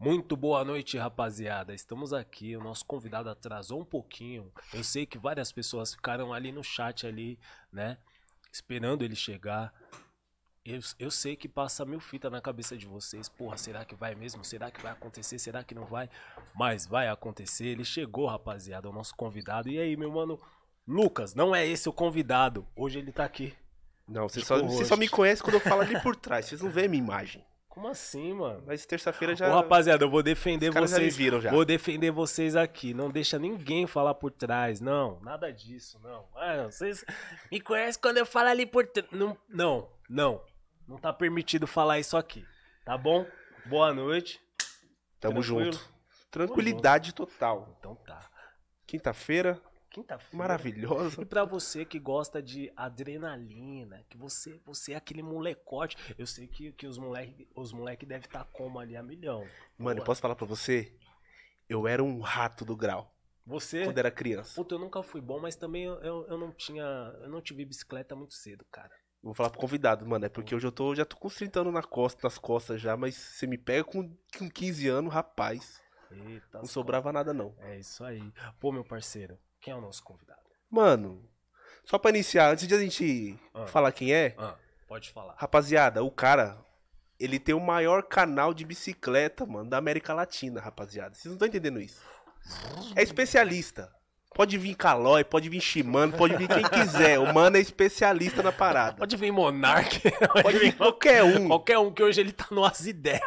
Muito boa noite, rapaziada. Estamos aqui. O nosso convidado atrasou um pouquinho. Eu sei que várias pessoas ficaram ali no chat ali, né? Esperando ele chegar. Eu, eu sei que passa mil fitas na cabeça de vocês. Porra, será que vai mesmo? Será que vai acontecer? Será que não vai? Mas vai acontecer. Ele chegou, rapaziada, o nosso convidado. E aí, meu mano, Lucas, não é esse o convidado. Hoje ele tá aqui. Não, você só, você só me conhece quando eu falo ali por trás. Vocês não veem a minha imagem. Como assim, mano? Mas terça-feira já. Ô, rapaziada, eu vou defender Os caras já me vocês. viram já. Vou defender vocês aqui. Não deixa ninguém falar por trás. Não, nada disso, não. Ah, vocês me conhecem quando eu falo ali por trás. Não, não, não. Não tá permitido falar isso aqui. Tá bom? Boa noite. Tamo Tranquilo? junto. Tranquilidade total. Então tá. Quinta-feira, Quinta-feira. maravilhosa. E pra você que gosta de adrenalina, que você, você é aquele molecote. Eu sei que, que os moleque, os moleque devem estar como ali a milhão. Mano, eu posso falar pra você? Eu era um rato do grau Você. quando era criança. Puta, eu nunca fui bom, mas também eu, eu, eu não tinha. Eu não tive bicicleta muito cedo, cara. Vou falar pro convidado, mano. É porque hoje eu tô, já tô com uns 30 anos na costa, nas costas já, mas você me pega com, com 15 anos, rapaz. Eita, Não sobrava nada, não. É isso aí. Pô, meu parceiro, quem é o nosso convidado? Mano, só pra iniciar, antes de a gente Ah. falar quem é, Ah, pode falar. rapaziada, o cara, ele tem o maior canal de bicicleta, mano, da América Latina, rapaziada. Vocês não estão entendendo isso. É especialista. Pode vir Calói, pode vir Shimano, pode vir quem quiser. O mano é especialista na parada. Pode vir Monark. Pode vir qualquer um. Qualquer um que hoje ele tá no as ideias.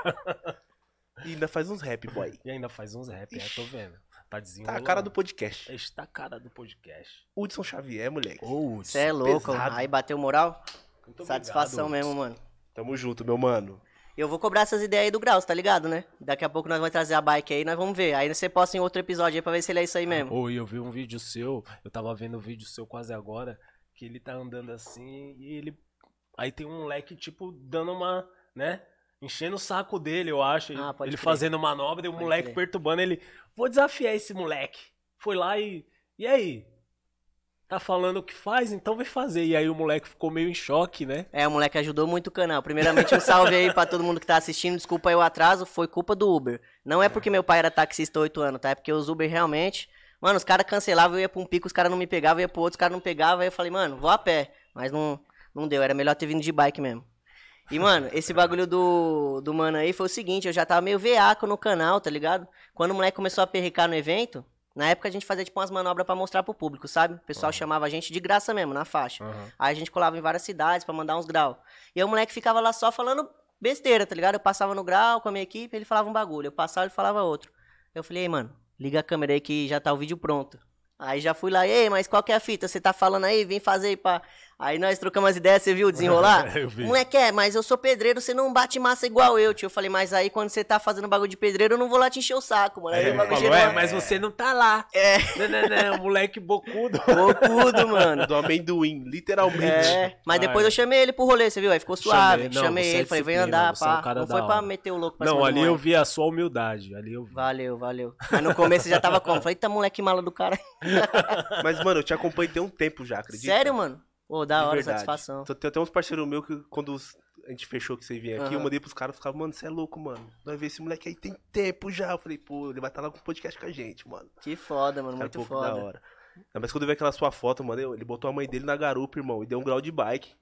E ainda faz uns rap, boy. E ainda faz uns rap, é, tô vendo. Tá Tá a cara do podcast. Está a cara do podcast. Hudson Xavier, moleque. Você é louco. pesado. Aí bateu moral? muito Satisfação obrigado, mesmo, mano. Tamo junto, meu mano. Eu vou cobrar essas ideias aí do Graus, tá ligado, né? Daqui a pouco nós vamos trazer a bike aí, nós vamos ver. Aí você posta em outro episódio aí pra ver se ele é isso aí mesmo. E eu vi um vídeo seu, eu tava vendo um vídeo seu quase agora, que ele tá andando assim e ele. Aí tem um moleque, tipo, dando uma, né? Enchendo o saco dele, eu acho. Ah, ele crer. fazendo manobra e o Pode moleque crer. perturbando ele. Vou desafiar esse moleque. Foi lá e. E aí? Tá falando o que faz? Então vai fazer. E aí o moleque ficou meio em choque, né? É, o moleque ajudou muito o canal. Primeiramente, um salve aí pra todo mundo que tá assistindo. Desculpa aí o atraso, foi culpa do Uber. Não é porque meu pai era taxista há 8 anos, tá? É porque os Uber realmente. Mano, os caras cancelavam, eu ia pra um pico, os caras não me pegavam, eu ia pro outro, os caras não pegavam. Aí eu falei, mano, vou a pé. Mas não, não deu, era melhor ter vindo de bike mesmo. E, mano, esse bagulho do, do mano aí foi o seguinte, eu já tava meio veaco no canal, tá ligado? Quando o moleque começou a perricar no evento, na época a gente fazia tipo umas manobras pra mostrar pro público, sabe? O pessoal chamava a gente de graça mesmo, na faixa. Aí a gente colava em várias cidades pra mandar uns graus. E aí o moleque ficava lá só falando besteira, tá ligado? Eu passava no grau com a minha equipe, ele falava um bagulho. Eu passava, ele falava outro. Eu falei, ei, mano, liga a câmera aí que já tá o vídeo pronto. Aí já fui lá, ei, mas qual que é a fita? Você tá falando aí? Vem fazer aí pra... Aí nós trocamos as ideias, você viu desenrolar? Eu vi. Moleque, é, mas eu sou pedreiro, você não bate massa igual eu, tio. Eu falei, mas aí quando você tá fazendo bagulho de pedreiro, eu não vou lá te encher o saco, mano. Aí ele bagulho falou, gerou é, mas você não tá lá. É. Não, não, não, moleque bocudo. Bocudo, mano. Do amendoim, literalmente. É, mas depois Ah, é. eu chamei ele pro rolê, você viu? Aí ficou suave. Chamei, não, chamei você é ele, falei, vem andar, você é um pá. não foi pra meter o louco pra Não, ali eu vi a sua humildade. Ali eu vi. Valeu, valeu. Mas no começo já tava como? Falei, tá moleque mala do cara. Mas, mano, eu te acompanho tem um tempo já, acredita? Sério, mano? Pô, da hora, satisfação. Tem até uns parceiros meus que quando a gente fechou que você vinha aqui, eu Aham. mandei pros caras, ficavam, mano, você é louco, mano. Nós ver esse moleque aí tem tempo já. Eu falei, pô, ele vai estar lá com o podcast com a gente, mano. Que foda, mano, muito pouco da foda. hora. Não, mas quando eu vi aquela sua foto, mano, eu- ele botou a mãe dele na garupa, irmão, e deu um grau de bike.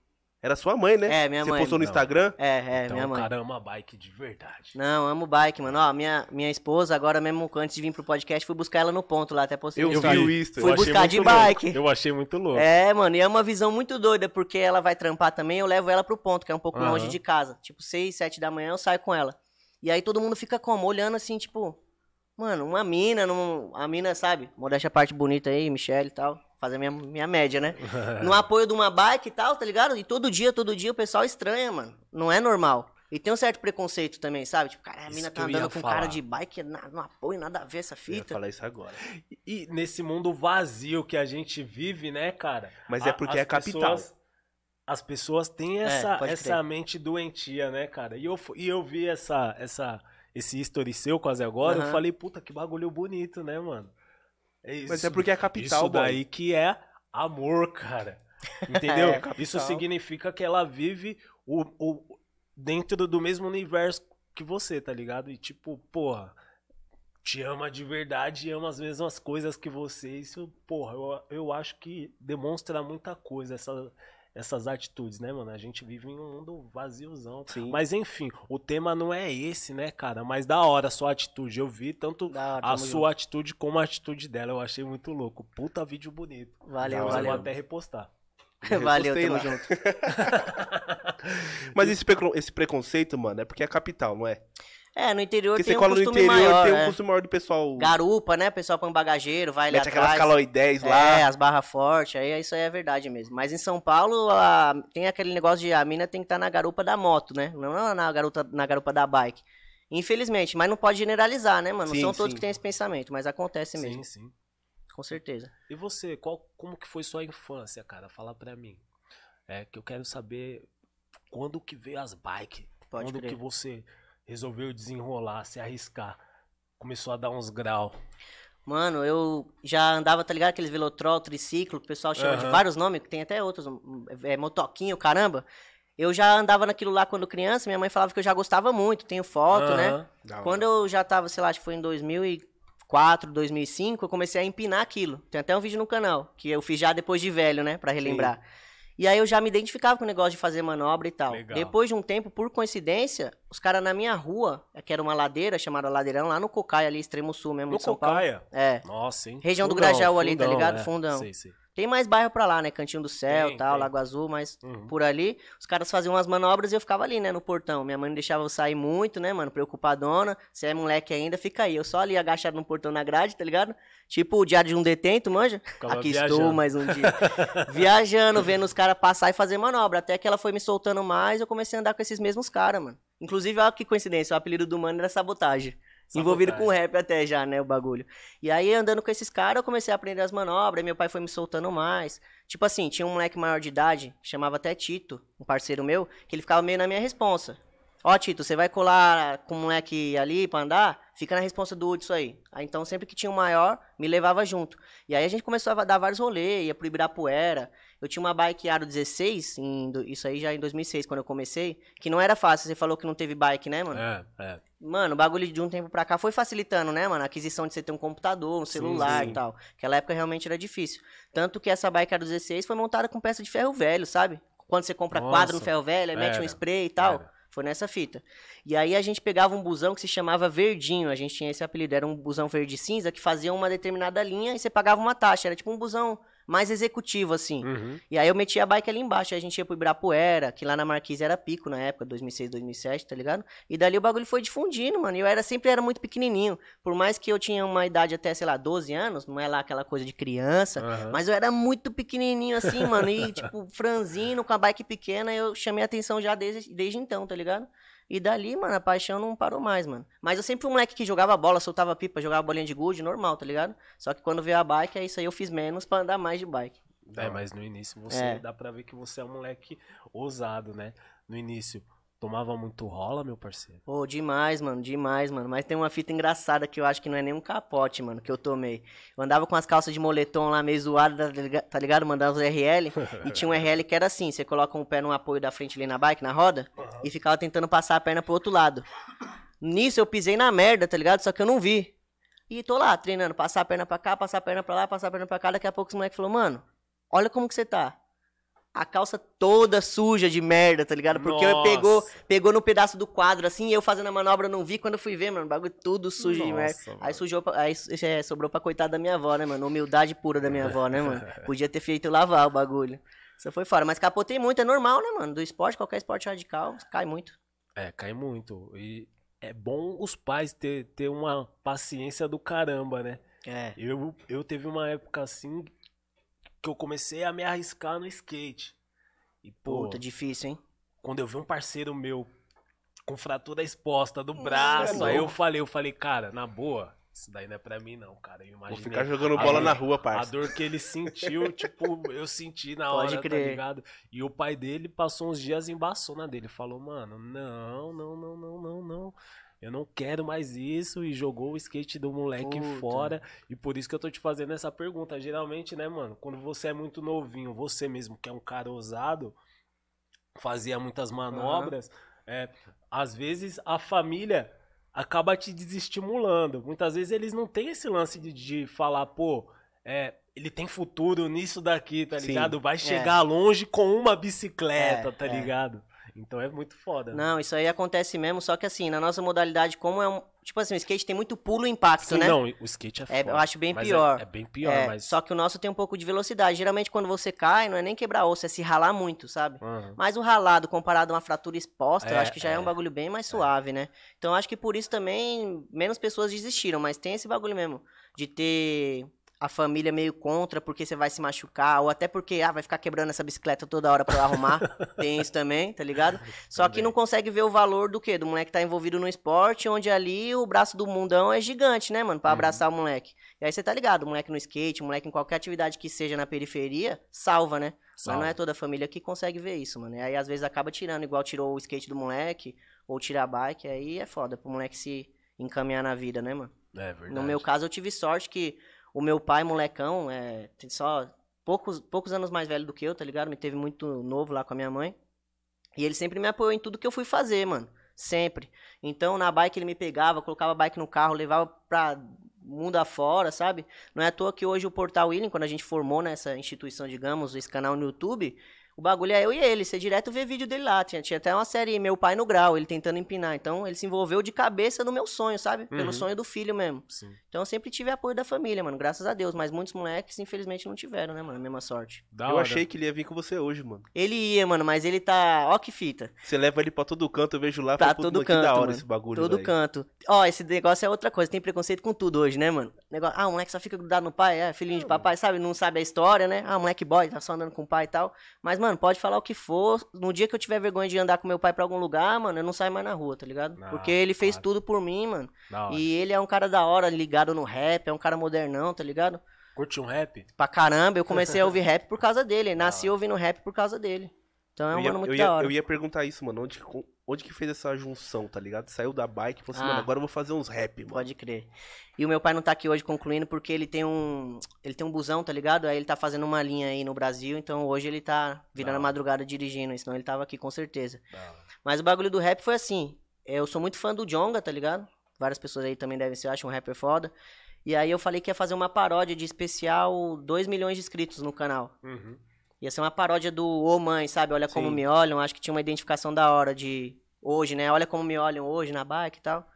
Era sua mãe, né? É, minha Você mãe. postou no Não. Instagram? É, é, então minha o mãe. cara ama bike de verdade. Não, amo bike, mano. Ó, minha, minha esposa, agora mesmo, antes de vir pro podcast, fui buscar ela no ponto lá, até postei Eu vi o Insta. Fui Eu buscar de louco. bike. Eu achei muito louco. É, mano, e é uma visão muito doida, porque ela vai trampar também, eu levo ela pro ponto, que é um pouco Aham. longe de casa. Tipo, 6, 7 da manhã eu saio com ela. E aí todo mundo fica como? Olhando assim, tipo, mano, uma mina, num, a mina, sabe? Modéstia a parte bonita aí, Michelle e tal. Fazer minha, minha média, né? no apoio de uma bike e tal, tá ligado? E todo dia, todo dia o pessoal estranha, mano. Não é normal. E tem um certo preconceito também, sabe? Tipo, cara, a Isso mina tá eu andando com falar. cara de bike, na- no apoio, nada a ver essa Eu ia fita. falar isso agora. E nesse mundo vazio que a gente vive, né, cara? Mas é A- porque as é capital. pessoas- as pessoas têm essa, pode essa mente doentia, né, cara? E eu, e eu vi essa, essa, esse history seu quase agora, eu Aham. falei, puta, que bagulho bonito, né, mano? É Mas isso- é porque é capital, Isso boy. daí que é amor, cara. Entendeu? É, capital. isso significa que ela vive o, o, dentro do mesmo universo que você, tá ligado? E tipo, porra, te ama de verdade e ama as mesmas coisas que você. Isso, porra, eu, eu acho que demonstra muita coisa, essa, essas atitudes, né, mano? A gente vive em um mundo vaziozão. Sim. Mas enfim, o tema não é esse, né, cara? Mas da hora a sua atitude. Eu vi tanto Da hora, a sua atitude como a atitude dela. Eu achei muito louco. Puta vídeo bonito. Valeu, Da hora, Eu valeu. vou até repostar. Valeu, tamo lá. junto. Mas esse, esse preconceito, mano, é porque é capital, não é? É, no interior Porque tem você um cola no costume interior, maior, tem um é. costume maior do pessoal. Garupa, né? O pessoal põe bagageiro, vai lá Mete aquelas atrás. caloidez lá. É, as barras fortes, aí isso aí é verdade mesmo. Mas em São Paulo, a- tem aquele negócio de a mina tem que estar na garupa da moto, né? Não na garupa, na garupa da bike. Infelizmente, mas não pode generalizar, né, mano? Não Sim, são todos sim. que têm esse pensamento, mas acontece Sim, mesmo, sim. com certeza. E você, qual, como que foi sua infância, cara? Fala pra mim. É que eu quero saber quando que veio as bikes. Pode quando crer. que você resolveu desenrolar, se arriscar. Começou a dar uns graus. Mano, eu já andava, tá ligado? Aqueles velotrol, triciclo, que o pessoal chama de Aham. vários nomes, que tem até outros, um, é, motoquinho, caramba. Eu já andava naquilo lá quando criança, minha mãe falava que eu já gostava muito, tenho foto, né? Da hora. Quando eu já tava, sei lá, acho que foi em 2004, 2005, eu comecei a empinar aquilo. Tem até um vídeo no canal, que eu fiz já depois de velho, né, Pra relembrar. E aí eu já me identificava com o negócio de fazer manobra e tal. Legal. Depois de um tempo, por coincidência, os caras na minha rua, que era uma ladeira chamada Ladeirão, lá no Cocai, ali, extremo sul mesmo No de São Paulo. Cocaia? É. Nossa, hein? Região do Fundão, Grajaú ali, tá fundão, ligado? é. Fundão. Sei, sei. Tem mais bairro pra lá, né? Cantinho do Céu Tem, tal, tem. Lago Azul, mas Uhum. por ali, os caras faziam umas manobras e eu ficava ali, né, no portão. Minha mãe não deixava eu sair muito, né, mano, preocupadona. Se é moleque ainda, fica aí. Eu só ali agachado no portão na grade, tá ligado? Tipo o diário de um detento, manja? Ficava Aqui estou viajando. mais um dia. Viajando, vendo os caras passar e fazer manobra. Até que ela foi me soltando mais, eu comecei a andar com esses mesmos caras, mano. Inclusive, olha que coincidência, o apelido do mano era sabotagem. Envolvido com rap até já, né, o bagulho. E aí, andando com esses caras, eu comecei a aprender as manobras, meu pai foi me soltando mais. Tipo assim, tinha um moleque maior de idade, chamava até Tito, um parceiro meu, que ele ficava meio na minha responsa. Ó, Tito, você vai colar com o moleque ali pra andar? Fica na responsa do disso aí. Aí, então, sempre que tinha um maior, me levava junto. E aí a gente começou a dar vários rolês, ia pro Ibirapuera. Eu tinha uma bike Aro 16, em isso aí já em 2006, quando eu comecei, que não era fácil. Você falou que não teve bike, né, mano? É, é. Mano, o bagulho de um tempo pra cá foi facilitando, né, mano? A aquisição de você ter um computador, um Sim, celular sim. e tal. Aquela época realmente era difícil. Tanto que essa bike Aro 16 foi montada com peça de ferro velho, sabe? Quando você compra Nossa, quadro no ferro velho, aí mete um spray e tal. era. Foi nessa fita. E aí a gente pegava um busão que se chamava Verdinho, a gente tinha esse apelido, era um busão verde cinza que fazia uma determinada linha e você pagava uma taxa, era tipo um busão mais executivo assim. Uhum. E aí eu metia a bike ali embaixo, aí a gente ia pro Ibirapuera, que lá na Marquise era pico na época, 2006, 2007, tá ligado? E dali o bagulho foi difundindo, mano. E eu era sempre era muito pequenininho. Por mais que eu tinha uma idade até, sei lá, 12 anos, não é lá aquela coisa de criança, Aham. mas eu era muito pequenininho assim, mano. E tipo, franzino com a bike pequena, eu chamei a atenção já desde, desde então, tá ligado? E dali, mano, a paixão não parou mais, mano. Mas eu sempre fui um moleque que jogava bola, soltava pipa, jogava bolinha de gude, normal, tá ligado? Só que quando veio a bike, é isso aí, eu fiz menos pra andar mais de bike. É, mas no início você É. dá pra ver que você é um moleque ousado, né? No início, tomava muito rola, meu parceiro. Pô, demais, mano, demais, mano. Mas tem uma fita engraçada que eu acho que não é nem um capote, mano, que eu tomei. Eu andava com as calças de moletom lá meio zoadas, tá tá ligado? Mandava os RL. e tinha um RL que era assim: você coloca um pé no apoio da frente ali na bike, na roda, e ficava tentando passar a perna pro outro lado. Nisso eu pisei na merda, tá ligado? Só que eu não vi. E tô lá treinando, passar a perna pra cá, passar a perna pra lá, passar a perna pra cá. Daqui a pouco os moleques falou, mano, olha como que você tá. A calça toda suja de merda, tá ligado? Porque eu pegou, Nossa. pegou no pedaço do quadro, assim, e eu fazendo a manobra, não vi. Quando eu fui ver, mano, o bagulho tudo sujo de merda. Nossa, Aí mano. sujou, aí é, sobrou pra coitada da minha avó, né, mano? Humildade pura da minha avó, né, mano? Podia ter feito lavar o bagulho. Isso foi fora. Mas capotei muito, é normal, né, mano? Do esporte, qualquer esporte radical, cai muito. É, cai muito. E é bom os pais ter, ter uma paciência do caramba, né? É. Eu, eu teve uma época assim que eu comecei a me arriscar no skate. E, pô, Puta, difícil, hein? quando eu vi um parceiro meu com fratura exposta do braço, é aí eu falei, eu falei, cara, na boa, isso daí não é pra mim não, cara. Eu Vou imaginei. ficar jogando a bola dor- na rua, A parça. dor que ele sentiu, tipo, eu senti na Pode hora, crer. tá ligado? E o pai dele passou uns dias e embaçou na dele. Falou, mano, não, não, não, não, não, não. Eu não quero mais isso. E jogou o skate do moleque Puta. fora. E por isso que eu tô te fazendo essa pergunta. Geralmente, né, mano, quando você é muito novinho, você mesmo que é um cara ousado, fazia muitas manobras, é, às vezes a família acaba te desestimulando. Muitas vezes eles não têm esse lance de, de falar, pô, é, ele tem futuro nisso daqui, tá Sim. ligado? Vai chegar longe com uma bicicleta, É, tá é. ligado? Então é muito foda. Não, isso aí acontece mesmo, só que assim, na nossa modalidade, como é um. Tipo assim, o skate tem muito pulo e impacto, Sim, né? não, o skate é foda. É, eu acho bem mas pior. É, é bem pior, É, mas... Só que o nosso tem um pouco de velocidade. Geralmente, quando você cai, não é nem quebrar osso, é se ralar muito, sabe? Aham. Mas o ralado comparado a uma fratura exposta, eu É, acho que já é. é. um bagulho bem mais suave, né? Então eu acho que por isso também menos pessoas desistiram, mas tem esse bagulho mesmo de ter a família meio contra porque você vai se machucar, ou até porque ah, vai ficar quebrando essa bicicleta toda hora pra eu arrumar. tem isso também, tá ligado? Só que Também. não consegue ver o valor do quê? Do moleque que tá envolvido no esporte, onde ali o braço do mundão é gigante, né, mano? Pra Uhum. abraçar o moleque. E aí você tá ligado, o moleque no skate, o moleque em qualquer atividade que seja na periferia, salva, né? Mas não é toda a família que consegue ver isso, mano. E aí às vezes acaba tirando, igual tirou o skate do moleque, ou tira a bike, aí é foda pro moleque se encaminhar na vida, né, mano? É verdade. No meu caso, eu tive sorte que o meu pai, molecão, é, tem só poucos, poucos anos mais velho do que eu, tá ligado? Me teve muito novo lá com a minha mãe. E ele sempre me apoiou em tudo que eu fui fazer, mano. Sempre. Então, na bike ele me pegava, colocava a bike no carro, levava pra mundo afora, sabe? Não é à toa que hoje o Portal Willing, quando a gente formou nessa instituição, digamos, esse canal no YouTube, o bagulho é eu e ele. Você direto vê vídeo dele lá. Tinha, tinha até uma série Meu Pai no Grau, ele tentando empinar. Então, ele se envolveu de cabeça no meu sonho, sabe? Pelo Uhum. sonho do filho mesmo. Sim. Então eu sempre tive apoio da família, mano, graças a Deus. Mas muitos moleques, infelizmente, não tiveram, né, mano? A mesma sorte. Da eu hora. achei que ele ia vir com você hoje, mano. Ele ia, mano, mas ele tá. Ó que fita. Você leva ele pra todo canto, eu vejo lá. Tá falei, "Puta, todo mano, que da canto, hora mano. esse bagulho, Todo velho." canto. Ó, esse negócio é outra coisa. Tem preconceito com tudo hoje, né, mano? Negócio, ah, o moleque só fica grudado no pai, é filhinho de papai, sabe? Não sabe a história, né? Ah, moleque boy, tá só andando com o pai e tal. Mas, mano, pode falar o que for. No dia que eu tiver vergonha de andar com meu pai pra algum lugar, mano, eu não saio mais na rua, tá ligado? Ah, Porque ele fez claro. tudo por mim, mano. E ele é um cara da hora, ligado no rap, é um cara modernão, tá ligado? Curte um rap? pra caramba. Eu comecei a ouvir rap por causa dele. Nasci ouvindo rap por causa dele. Então é um eu, ia, mano muito eu, ia, da hora. eu ia perguntar isso, mano. Onde, que- onde que fez essa junção, tá ligado? Saiu da bike e falou assim, Ah. mano, agora eu vou fazer uns rap, mano. Pode crer. E o meu pai não tá aqui hoje concluindo porque ele tem um. Ele tem um busão, tá ligado? Aí ele tá fazendo uma linha aí no Brasil. Então hoje ele tá virando a madrugada dirigindo. Senão ele tava aqui com certeza. Mas o bagulho do rap foi assim. Eu sou muito fã do Jonga, tá ligado? Várias pessoas aí também devem ser, acho um rapper foda. E aí eu falei que ia fazer uma paródia de especial 2 milhões de inscritos no canal. Uhum. Ia ser uma paródia do Ô Mãe, sabe? Olha como Sim. me olham. Acho que tinha uma identificação da hora de hoje, né? Olha como me olham hoje na bike e tal.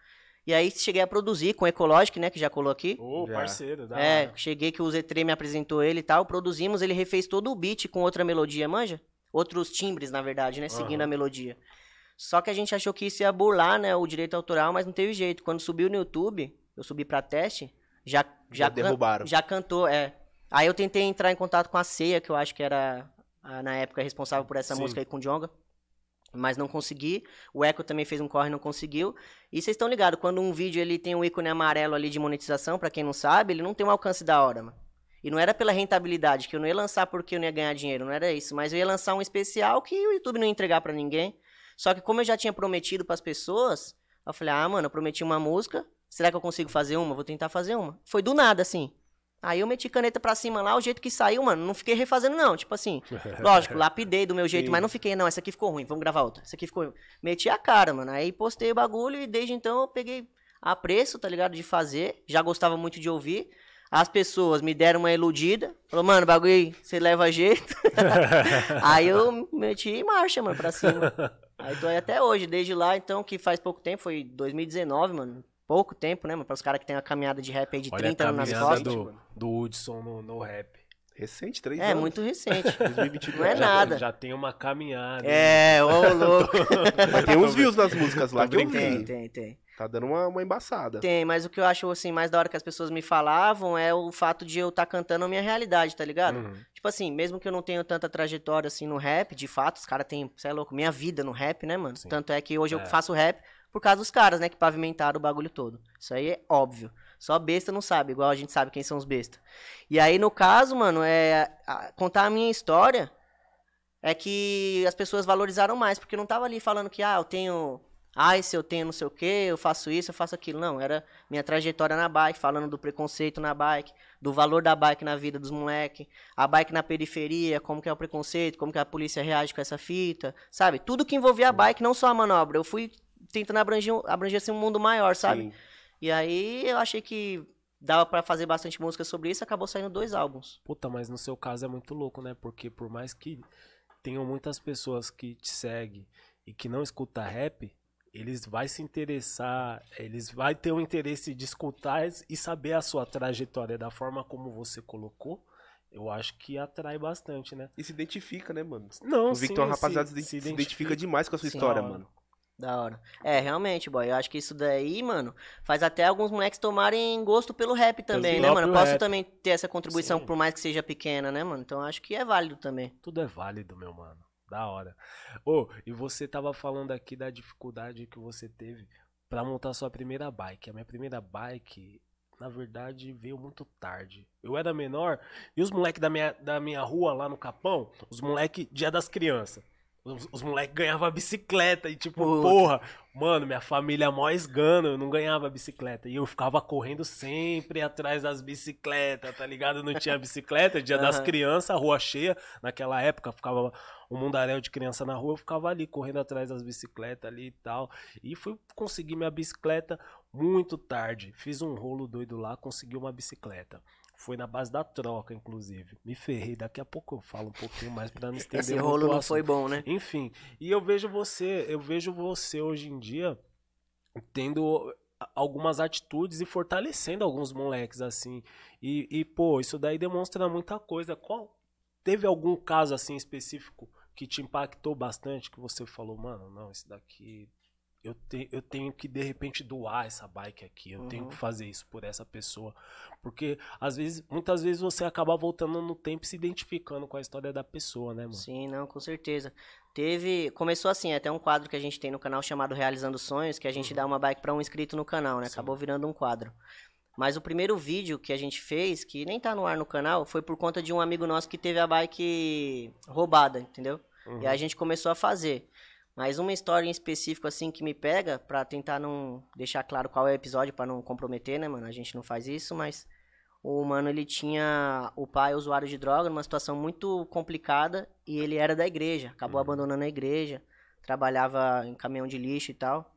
E aí cheguei a produzir com o Ecologic, né? Que já colou aqui. Ô, Já. parceiro, da é, hora. cheguei que o Z3 me apresentou ele e tal. Produzimos, ele refez todo o beat com outra melodia, manja? Outros timbres, na verdade, né? Seguindo Aham. a melodia. Só que a gente achou que isso ia burlar, né? O direito autoral, mas não teve jeito. Quando subiu no YouTube, eu subi pra teste, já, já, Já can- derrubaram. já cantou, é. Aí eu tentei entrar em contato com a Ceia, que eu acho que era, a, na época, responsável por essa Sim. música aí com o Jonga. Mas não consegui. O Echo também fez um corre e não conseguiu. E vocês estão ligados, quando um vídeo ele tem um ícone amarelo ali de monetização, pra quem não sabe, ele não tem um alcance da hora, mano. E não era pela rentabilidade, que eu não ia lançar porque eu não ia ganhar dinheiro, não era isso. Mas eu ia lançar um especial que o YouTube não ia entregar pra ninguém. Só que como eu já tinha prometido pras pessoas, eu falei, ah, mano, eu prometi uma música, será que eu consigo fazer uma? Vou tentar fazer uma. Foi do nada, assim. Aí eu meti caneta pra cima lá, o jeito que saiu, mano, não fiquei refazendo não, tipo assim. Lógico, lapidei do meu jeito, Sim. mas não fiquei, não, essa aqui ficou ruim, vamos gravar outra. Essa aqui ficou ruim. Meti a cara, mano. Aí postei o bagulho e desde então eu peguei apreço, tá ligado, de fazer. Já gostava muito de ouvir. As pessoas me deram uma iludida. Falou, mano, bagulho você leva jeito. aí eu meti marcha, mano, pra cima. Aí tô aí até hoje, desde lá, então, que faz pouco tempo, foi 2019, mano. Pouco tempo, né, mano? Para os caras que tem uma caminhada de rap aí de Olha 30 a anos nas costas. do, do Hudson no, no rap. Recente, três É, anos. muito recente. 2022. Não é Já- nada. Já tem uma caminhada. É, ô louco. Mas tem uns views nas músicas lá que eu Tem, vi. tem, tem. Tá dando uma, uma embaçada. Tem, mas o que eu acho assim mais da hora que as pessoas me falavam é o fato de eu estar cantando a minha realidade, tá ligado? Uhum. Tipo assim, mesmo que eu não tenha tanta trajetória assim no rap, de fato, os caras têm, você é louco, minha vida no rap, né, mano? Sim. Tanto é que hoje É. eu faço rap por causa dos caras, né, que pavimentaram o bagulho todo. Isso aí é óbvio. Só besta não sabe, igual a gente sabe quem são os bestas. E aí, no caso, mano, é a- contar a minha história é que as pessoas valorizaram mais, porque eu não tava ali falando que, ah, eu tenho ah, se eu tenho não sei o que, eu faço isso, eu faço aquilo. Não, era minha trajetória na bike, falando do preconceito na bike, do valor da bike na vida dos moleques, a bike na periferia, como que é o preconceito, como que a polícia reage com essa fita, sabe? Tudo que envolvia a bike, não só a manobra. Eu fui tentando abranger, abranger assim, um mundo maior, sabe? Sim. E aí eu achei que dava pra fazer bastante música sobre isso, acabou saindo dois álbuns. Puta, mas no seu caso é muito louco, né? Porque por mais que tenham muitas pessoas que te seguem e que não escuta rap, eles vai se interessar, eles vai ter o interesse de escutar e saber a sua trajetória da forma como você colocou. Eu acho que atrai bastante, né? E se identifica, né, mano? Não, o Victor sim, rapaziada se- se, se se identifica. demais com a sua Sim. história, hora. mano. Da hora. É, realmente, boy. Eu acho que isso daí, mano, faz até alguns moleques tomarem gosto pelo rap também, né, mano? Posso rap. também ter essa contribuição, Sim. por mais que seja pequena, né, mano? Então eu acho que é válido também. Tudo é válido, meu mano. Da hora. Ô, e você tava falando aqui da dificuldade que você teve pra montar sua primeira bike. A minha primeira bike, na verdade, veio muito tarde. Eu era menor e os moleques da minha, da minha rua lá no Capão, os moleques, dia das crianças. Os, os moleques ganhavam bicicleta e tipo, Puta. porra, mano, minha família é mó esgana, eu não ganhava bicicleta. E eu ficava correndo sempre atrás das bicicletas, tá ligado? Não tinha bicicleta, dia das Aham. crianças, rua cheia. Naquela época ficava um mundaréu de criança na rua, eu ficava ali correndo atrás das bicicletas ali e tal. E fui conseguir minha bicicleta muito tarde. Fiz um rolo doido lá, consegui uma bicicleta. Foi na base da troca, inclusive. Me ferrei, daqui a pouco eu falo um pouquinho mais pra não estender Esse rolo não foi bom, né? Enfim, e eu vejo você, eu vejo você hoje em dia tendo algumas atitudes e fortalecendo alguns moleques assim. E, e, pô, isso daí demonstra muita coisa. Qual teve algum caso assim específico que te impactou bastante que você falou, mano, não, isso daqui eu, te, eu tenho que de repente doar essa bike aqui, eu tenho Uhum. que fazer isso por essa pessoa, porque às vezes, muitas vezes você acaba voltando no tempo e se identificando com a história da pessoa, né, mano? Sim, não, com certeza. Teve. Começou assim, até um quadro que a gente tem no canal chamado Realizando Sonhos, que a gente dá uma bike pra um inscrito no canal, né? Sim. Acabou virando um quadro. Mas o primeiro vídeo que a gente fez, que nem tá no ar no canal, foi por conta de um amigo nosso que teve a bike roubada, entendeu? Uhum. E aí a gente começou a fazer. Mas uma história em específico, assim, que me pega, pra tentar não deixar claro qual é o episódio, pra não comprometer, né, mano? A gente não faz isso, mas o mano, ele tinha o pai usuário de droga numa situação muito complicada e ele era da igreja. Acabou Uhum. abandonando a igreja, trabalhava em caminhão de lixo e tal.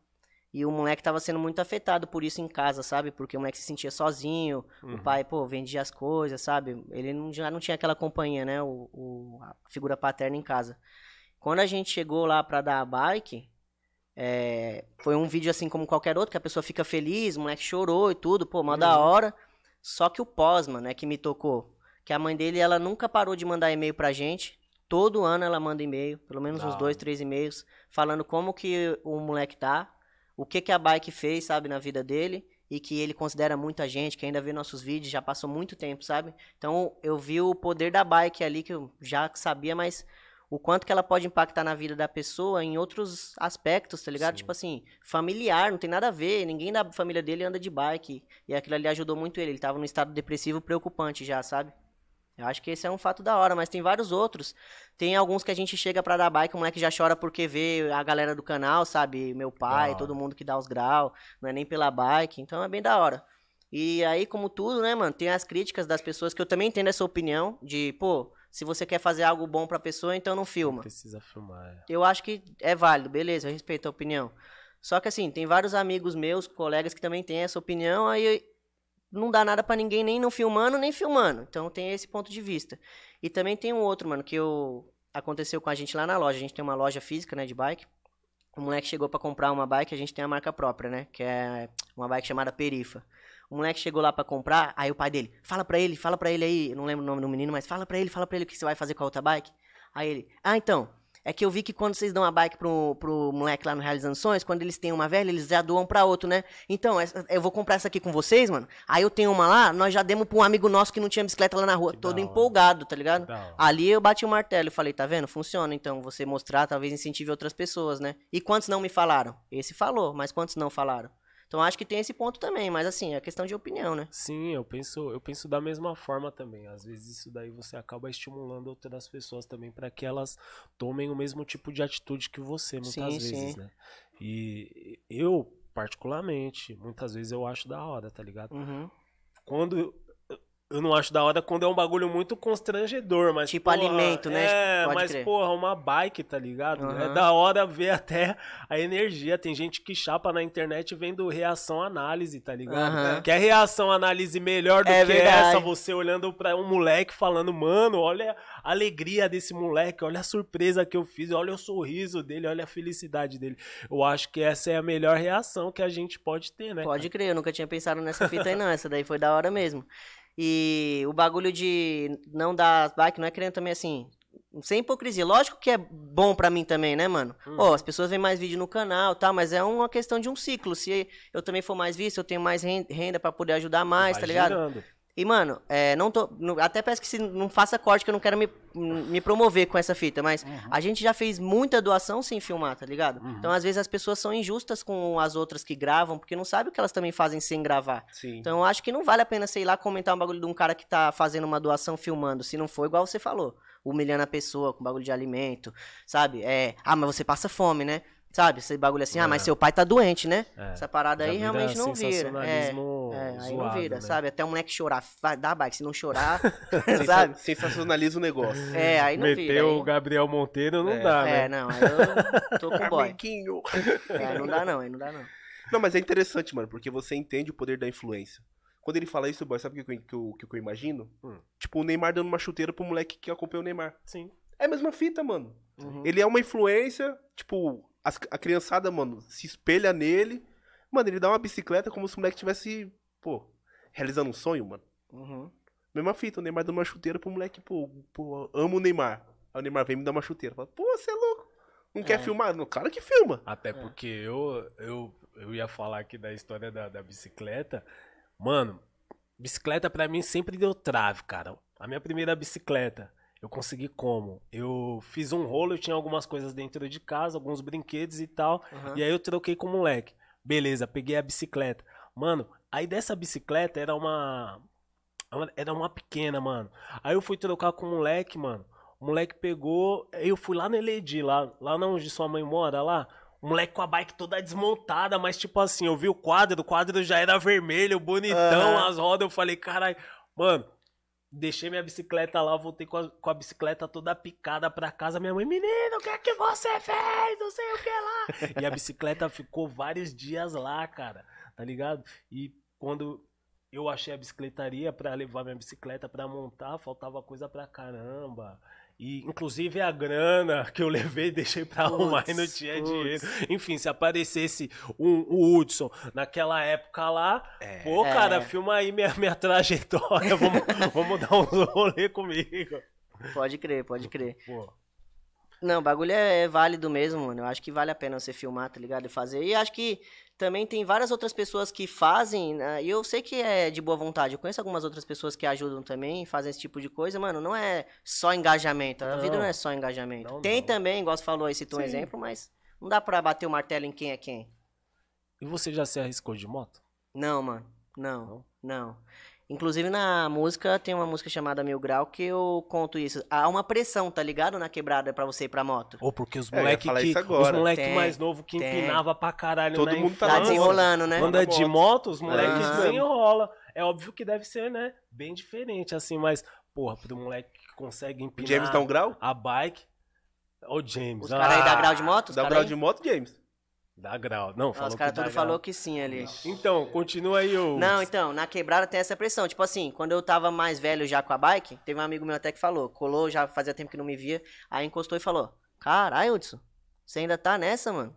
E o moleque tava sendo muito afetado por isso em casa, sabe? Porque o moleque se sentia sozinho, Uhum. o pai, pô, vendia as coisas, sabe? Ele não, já não tinha aquela companhia, né? O, o- a figura paterna em casa. Quando a gente chegou lá pra dar a bike, é, foi um vídeo assim como qualquer outro, que a pessoa fica feliz, o moleque chorou e tudo, pô, mó da Uhum. hora. Só que o pós, mano, é que me tocou. Que a mãe dele, ela nunca parou de mandar e-mail pra gente. Todo ano ela manda e-mail, pelo menos Da uns dois, três e-mails, falando como que o moleque tá, o que que a bike fez, sabe, na vida dele, e que ele considera muita gente, que ainda vê nossos vídeos, já passou muito tempo, sabe? Então eu vi o poder da bike ali, que eu já sabia, mas o quanto que ela pode impactar na vida da pessoa em outros aspectos, tá ligado? Sim. Tipo assim, familiar, não tem nada a ver, ninguém da família dele anda de bike, e aquilo ali ajudou muito ele, ele tava num estado depressivo preocupante já, sabe? Eu acho que esse é um fato da hora, mas tem vários outros. Tem alguns que a gente chega pra dar bike, o moleque já chora porque vê a galera do canal, sabe? Meu pai, todo mundo que dá os graus, não é nem pela bike, então é bem da hora. E aí, como tudo, né, mano, tem as críticas das pessoas que eu também entendo essa opinião de, pô, se você quer fazer algo bom pra pessoa, então não filma. Precisa filmar. é. Eu acho que é válido, beleza, eu respeito a opinião. Só que assim, tem vários amigos meus, colegas que também têm essa opinião, aí não dá nada pra ninguém nem não filmando, nem filmando. Então tem esse ponto de vista. E também tem um outro, mano, que eu aconteceu com a gente lá na loja. A gente tem uma loja física, né, de bike. O moleque chegou pra comprar uma bike, a gente tem a marca própria, né, que é uma bike chamada Perifa. O moleque chegou lá pra comprar, aí o pai dele, fala pra ele, fala pra ele aí, eu não lembro o nome do menino, mas fala pra ele, fala pra ele o que você vai fazer com a outra bike. Aí ele, ah, então, é que eu vi que quando vocês dão a bike pro, pro moleque lá no Realizando Sonhos, quando eles têm uma velha, eles já doam pra outro, né? Então, essa- eu vou comprar essa aqui com vocês, mano. Aí eu tenho uma lá, nós já demos pra um amigo nosso que não tinha bicicleta lá na rua, Que todo empolgado, tá ligado? Ali eu bati o martelo e falei, tá vendo? Funciona, então, você mostrar, talvez incentive outras pessoas, né? E quantos não me falaram? Esse falou, mas quantos não falaram? Então acho que tem esse ponto também, mas assim, é questão de opinião, né? Sim, eu penso, eu penso da mesma forma também. Às vezes isso daí você acaba estimulando outras pessoas também para que elas tomem o mesmo tipo de atitude que você, muitas Sim, vezes, sim. né? E eu, particularmente, muitas vezes eu acho da hora, tá ligado? Uhum. Quando eu não acho da hora quando é um bagulho muito constrangedor, mas. Tipo alimento, né? É, Pode mas, crer. porra, uma bike, tá ligado? É Aham. da hora ver até a energia. Tem gente que chapa na internet vendo reação análise, tá ligado? Aham. Quer reação análise melhor do É que verdade. essa? Você olhando pra um moleque falando, mano, olha a alegria desse moleque, olha a surpresa que eu fiz, olha o sorriso dele, olha a felicidade dele. Eu acho que essa é a melhor reação que a gente pode ter, né? Pode crer, eu nunca tinha pensado nessa fita aí não, essa daí foi da hora mesmo. E o bagulho de não dar as bike, não é querendo também assim, sem hipocrisia. Lógico que é bom pra mim também, né, mano? Ó, as pessoas veem mais vídeo no canal, tá, mas é uma questão de um ciclo. Se eu também for mais visto, eu tenho mais ren- renda pra poder ajudar mais, Vai tá ligado? girando. E, mano, é, não tô. não- até peço que se não faça corte, que eu não quero me, me promover com essa fita, mas a gente já fez muita doação sem filmar, tá ligado? Então, às vezes, as pessoas são injustas com as outras que gravam, porque não sabem o que elas também fazem sem gravar. Sim. Então, eu acho que não vale a pena, sei lá, comentar um bagulho de um cara que tá fazendo uma doação filmando, se não for igual você falou. Humilhando a pessoa com bagulho de alimento, sabe? É, ah, mas você passa fome, né? Sabe? Esse bagulho assim, ah, mas É. seu pai tá doente, né? É. Essa parada Já aí realmente não vira. É, é, aí não vira, né? sabe? Até o moleque chorar, vai dar bike, se não chorar, sabe? Sensacionaliza o negócio. É, aí não Meter vira. o Aí, Gabriel Monteiro não É. dá, né? é, não, aí eu tô com o boy. É, aí não dá não, aí não dá não. Não, mas é interessante, mano, porque você entende o poder da influência. Quando ele fala isso, boy, sabe o que eu, que eu, que eu imagino? Hum. Tipo, o Neymar dando uma chuteira pro moleque que acompanha o Neymar. Sim. É a mesma fita, mano. Uhum. Ele é uma influência, tipo, as- a criançada, mano, se espelha nele. Mano, ele dá uma bicicleta como se o moleque tivesse, pô, realizando um sonho, mano. Uhum. Mesma fita, o Neymar dando uma chuteira pro moleque, pô, pô, amo o Neymar. Aí o Neymar vem me dar uma chuteira. Fala, pô, você é louco. Não quer É. filmar? Não, claro que filma. Até porque eu, eu, eu ia falar aqui da história da, da bicicleta. Mano, bicicleta pra mim sempre deu trave, cara. A minha primeira bicicleta, eu consegui como? Eu fiz um rolo, eu tinha algumas coisas dentro de casa, alguns brinquedos e tal. Uhum. E aí eu troquei com o moleque. Beleza, peguei a bicicleta. Mano, aí dessa bicicleta era uma. Era uma pequena, mano. Aí eu fui trocar com o moleque, mano. O moleque pegou. Eu fui lá no Eledi, lá, lá onde sua mãe mora, lá. O moleque com a bike toda desmontada, mas tipo assim, eu vi o quadro, o quadro já era vermelho, bonitão, Aham. as rodas. Eu falei, caralho, mano, deixei minha bicicleta lá, voltei com a, com a bicicleta toda picada pra casa. Minha mãe, menino, o que é que você fez? Não sei o que lá. e a bicicleta ficou vários dias lá, cara, tá ligado? E quando eu achei a bicicletaria pra levar minha bicicleta pra montar, faltava coisa pra caramba. E inclusive a grana que eu levei, deixei pra arrumar e não tinha putz. dinheiro. Enfim, se aparecesse um, o Hudson naquela época lá, É. pô, É. cara, filma aí minha, minha trajetória, vamos, vamos dar uns rolê comigo. Pode crer, pode crer. Pô, Não, o bagulho é, é válido mesmo, mano. Eu acho que vale a pena você filmar, tá ligado? E fazer. E acho que também tem várias outras pessoas que fazem, né? e eu sei que é de boa vontade. Eu conheço algumas outras pessoas que ajudam também, fazem esse tipo de coisa, mano. Não é só engajamento. A Não. vida não é só engajamento. Não, tem não. também, igual você falou aí, citou um exemplo, mas não dá pra bater o martelo em quem é quem. e você já se arriscou de moto? Não, mano. Não, Não? Inclusive na música, tem uma música chamada Mil Grau que eu conto isso. Há uma pressão, tá ligado? Na quebrada pra você ir pra moto. Ou porque os É, eu ia moleque falar que isso os agora. moleque Tem, mais novo que tem. empinava pra caralho Todo na mundo tá Tá desenrolando, né? Anda de moto. os moleques Aham. desenrola. É óbvio que deve ser, né? Bem diferente, assim, mas, porra, pro moleque que consegue O empinar James dá um grau? a bike. Ô, James. Os caras aí dá grau de moto? Dá grau aí? de moto, James? Dá grau. Não, falou os caras tudo grau. falou que sim ali. Então, continua aí, ô. Não, então, na quebrada tem essa pressão. Tipo assim, quando eu tava mais velho já com a bike, teve um amigo meu até que falou, colou, já fazia tempo que não me via, aí encostou e falou: Caralho, Hudson, você ainda tá nessa, mano?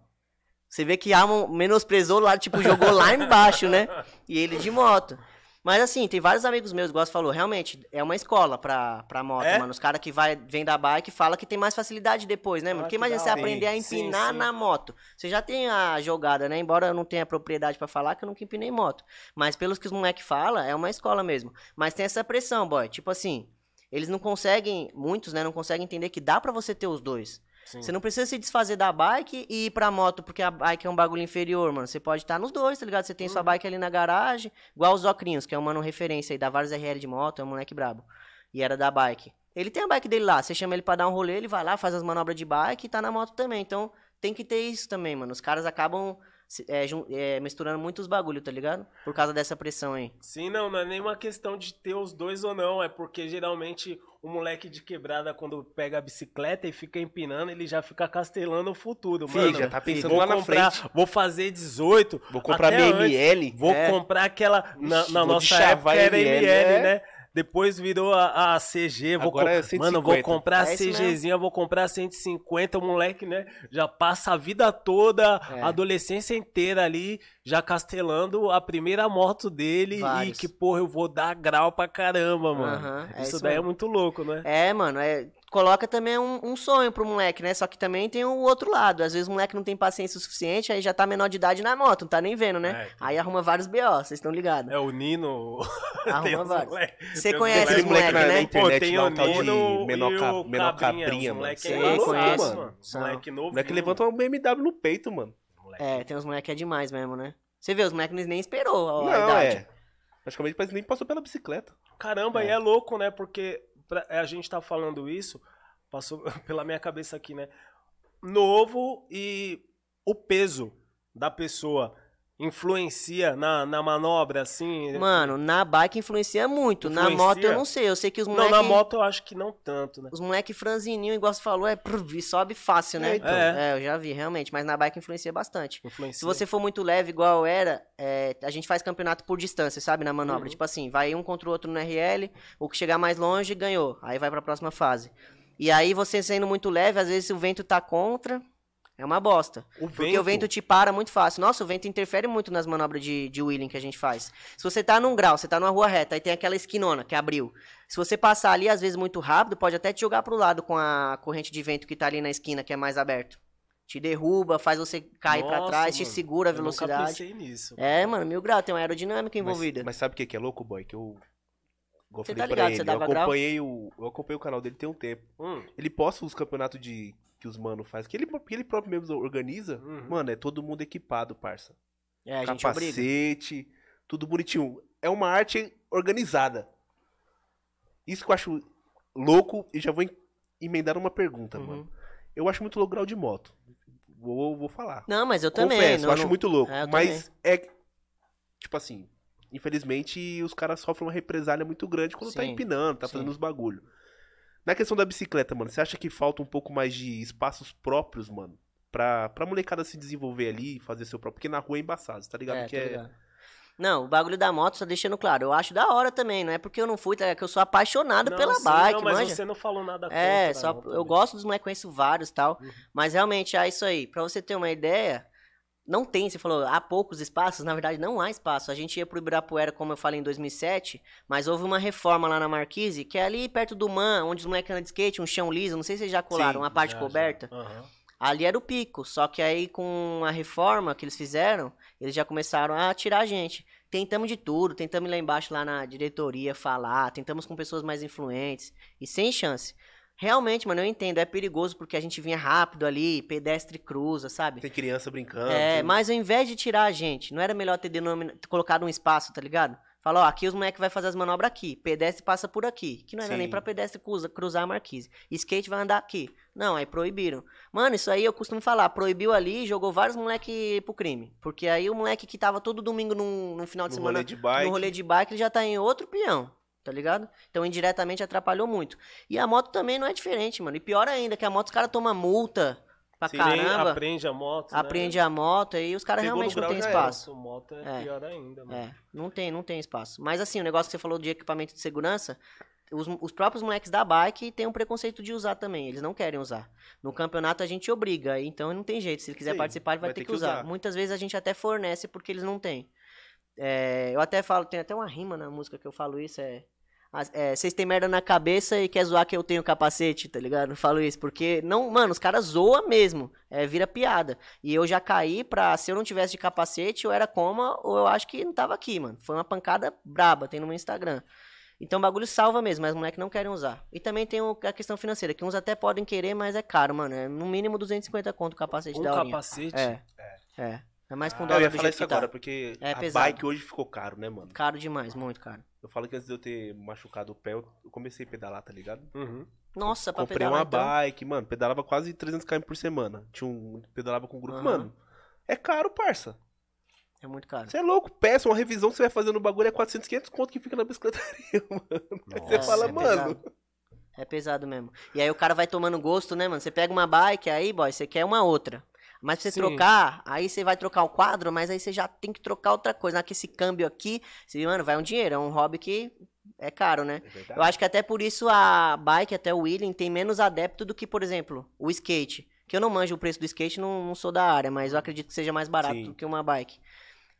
Você vê que Amon menosprezou lá, tipo, jogou lá embaixo, né? E ele de moto. Mas assim, tem vários amigos meus, igual você falou, realmente, é uma escola pra, pra moto, É? mano. Os caras que vai, vem da bike fala que tem mais facilidade depois, né, mano? Ah, Porque que imagina você hora. aprender a Sim, empinar sim. na moto. Você já tem a jogada, né? Embora eu não tenha propriedade pra falar que eu nunca empinei moto. Mas pelos que os moleques falam, é uma escola mesmo. Mas tem essa pressão, boy. Tipo assim, eles não conseguem, muitos, né, não conseguem entender que dá pra você ter os dois. Sim. Você não precisa se desfazer da bike e ir pra moto, porque a bike é um bagulho inferior, mano. Você pode estar nos dois, tá ligado? Você tem Uhum. sua bike ali na garagem, igual os Ocrinhos, que é um mano referência aí, dá vários RL de moto, é um moleque brabo. E era da bike. Ele tem a bike dele lá, você chama ele pra dar um rolê, ele vai lá, faz as manobras de bike e tá na moto também. Então tem que ter isso também, mano. Os caras acabam é, é, misturando muitos bagulho, tá ligado? Por causa dessa pressão aí. Sim, não, não é nenhuma questão de ter os dois ou não. É porque geralmente o moleque de quebrada, quando pega a bicicleta e fica empinando, ele já fica castelando o futuro, Sim, mano. já tá pensando vou lá na comprar, frente. Vou fazer 18. Vou comprar minha antes. ML. Vou É. comprar aquela. Na, na vou nossa época era ML, ML, é. né? Depois virou a, a CG. Vou Agora com- é 150. Mano, vou comprar a É mesmo. CGzinha, vou comprar 150. O moleque, né? Já passa a vida toda, É. a adolescência inteira ali, já castelando a primeira moto dele. Vários. E que, porra, eu vou dar grau pra caramba, mano. Aham, é isso isso daí é mesmo. muito louco, né? É, mano, é, coloca também um, um sonho pro moleque, né? Só que também tem o outro lado. Às vezes o moleque não tem paciência o suficiente, aí já tá menor de idade na moto, não tá nem vendo, né? É, Aí arruma vários BO, vocês estão ligados. É o Nino. Arruma os vários. moleque- Você conhece os moleque moleque, na, na né? internet Pô, tem lá, o um Nino menor, e ca- o menor Cabrinha, cabrinha, mano. moleque Sei, é conheço, mano. mano. Moleque novo. O moleque levanta um BMW no peito, mano. É, tem uns moleque que é demais mesmo, né? Você vê, os moleques nem esperou a, a Não, idade. é. Praticamente nem passou pela bicicleta. Caramba, É. e é louco, né? Porque pra- a gente tá falando isso, passou pela minha cabeça aqui, né? Novo e o peso da pessoa influencia na, na manobra, assim. Mano, na bike influencia muito. Na Influencia? moto eu não sei. Eu sei que os não, moleque... na moto eu acho que não tanto, né? Os moleque franzininho, igual você falou, é e sobe fácil, né? É, então. É, eu já vi, realmente. Mas na bike influencia bastante. Influencia. Se você for muito leve, igual era, é, a gente faz campeonato por distância, sabe? Na manobra. Uhum. Tipo assim, vai um contra o outro no RL, o que chegar mais longe ganhou. Aí vai pra próxima fase. E aí você sendo muito leve, às vezes o vento tá contra, é uma bosta. o Porque o vento te para muito fácil. Nossa, o vento interfere muito nas manobras de, de wheeling que a gente faz. Se você tá num grau, você tá numa rua reta, aí tem aquela esquinona que abriu. Se você passar ali, às vezes, muito rápido, pode até te jogar pro lado com a corrente de vento que tá ali na esquina, que é mais aberto. Te derruba, faz você cair pra Nossa, trás, te mano, segura a Eu nunca velocidade. pensei nisso. É, mano, mil grau, tem uma aerodinâmica Mas, envolvida. mas sabe o que, que é louco, boy? Que eu. Igual Você falei tá pra ligado, ele, você eu grau? acompanhei, o, eu acompanhei o canal dele tem um tempo. Hum, Ele posta os campeonatos de, que os mano faz, que ele, que ele próprio mesmo organiza. Uhum. Mano, é todo mundo equipado, parça. É, a gente. Capacete, tudo bonitinho. É uma arte organizada. Isso que eu acho louco e já vou em- emendar uma pergunta, Uhum. mano. Eu acho muito louco grau de moto. Vou, vou falar. Não, mas eu também. Confesso, não, eu acho não- muito louco. É, eu mas é. Tipo assim, infelizmente os caras sofrem uma represália muito grande quando tá Sim, empinando, tá sim. fazendo os bagulho. Na questão da bicicleta, mano, você acha que falta um pouco mais de espaços próprios, mano? Pra, pra molecada se desenvolver ali, fazer seu próprio. Porque na rua é embaçado, tá ligado? É, que tô é. ligado. Não, o bagulho da moto, só deixando claro, eu acho da hora também, não é porque eu não fui, tá? é que eu sou apaixonado não, pela sim, bike, não, mas manja. você não falou nada contra. É, só, eu também. gosto dos moleques, conheço vários e tal. Uhum. Mas realmente, é isso aí. Pra você ter uma ideia, não tem, você falou, há poucos espaços, na verdade não há espaço. A gente ia pro Ibirapuera, como eu falei, em 2007, mas houve uma reforma lá na Marquise, que é ali perto do Man, onde os moleques andam de skate, um chão liso, não sei se vocês já colaram, Sim, uma parte Já, coberta. já. Aham. Ali era o pico, só que aí com a reforma que eles fizeram, eles já começaram a tirar a gente. Tentamos de tudo, tentamos ir lá embaixo lá na diretoria falar, tentamos com pessoas mais influentes e sem chance. Realmente, mano, eu entendo, é perigoso porque a gente vinha rápido ali, pedestre cruza, sabe? Tem criança brincando. É, mas ao invés de tirar a gente, não era melhor ter ter colocado um espaço, tá ligado? Fala, ó, aqui os moleques vai fazer as manobras aqui, pedestre passa por aqui, que não era Sim. nem pra pedestre cruza- cruzar a marquise. Skate vai andar aqui. Não, aí proibiram. Mano, isso aí eu costumo falar, proibiu ali, jogou vários moleque pro crime. Porque aí o moleque que tava todo domingo num, num final de No semana rolê de bike. no rolê de bike, ele já tá em outro peão, tá ligado? Então indiretamente atrapalhou muito. E a moto também não é diferente, mano. E pior ainda, que a moto os caras tomam multa pra Se caramba. aprende a moto. né? Aprende a moto e os caras realmente não tem já espaço. Nossa, moto é, É. pior ainda, mano. É, não tem, não tem espaço. Mas assim, o negócio que você falou de equipamento de segurança, os, os próprios moleques da bike têm um preconceito de usar também, eles não querem usar. No campeonato a gente obriga, então não tem jeito, se ele quiser Sim, participar ele vai, ter que usar. Muitas vezes a gente até fornece porque eles não têm. É, eu até falo, tem até uma rima na música que eu falo isso, é... é, Vocês têm merda na cabeça e quer zoar que eu tenho capacete, tá ligado? Eu falo isso, porque, não, mano, os caras zoam mesmo, é, vira piada. E eu já caí pra, se eu não tivesse de capacete, eu era coma ou eu acho que não tava aqui, mano. Foi uma pancada braba, tem no meu Instagram. Então o bagulho salva mesmo, mas os moleques não querem usar. E também tem o- a questão financeira, que uns até podem querer, mas é caro, mano. É no mínimo 250 conto o capacete Um da capacete. É, é. É mais com Ah, eu dólar ia do falar isso tá. agora, porque É a pesado. bike hoje ficou caro, né, mano? Caro demais, muito caro. Eu falo que antes de eu ter machucado o pé, eu eu comecei a pedalar, tá ligado? Uhum. Nossa, pra Comprei pedalar uma então. bike, mano, pedalava quase 300 km por semana. Tinha um, pedalava com um grupo, Aham. mano. É caro, parça. É muito caro. Você é louco, peça uma revisão que você vai fazer no bagulho é 400, 500 conto que fica na bicicletaria, mano. Você Nossa, fala, é mano. pesado. É pesado mesmo. E aí o cara vai tomando gosto, né, mano? Você pega uma bike, aí, boy, você quer uma outra. Mas você Sim. trocar, aí você vai trocar o quadro, mas aí você já tem que trocar outra coisa. Naquele esse câmbio aqui, você, mano, vai um dinheiro. É um hobby que é caro, né? É. Eu acho que até por isso a bike, até o wheeling, tem menos adepto do que, por exemplo, o skate. Que eu não manjo o preço do skate, não, não sou da área, mas eu acredito que seja mais barato Sim. do que uma bike.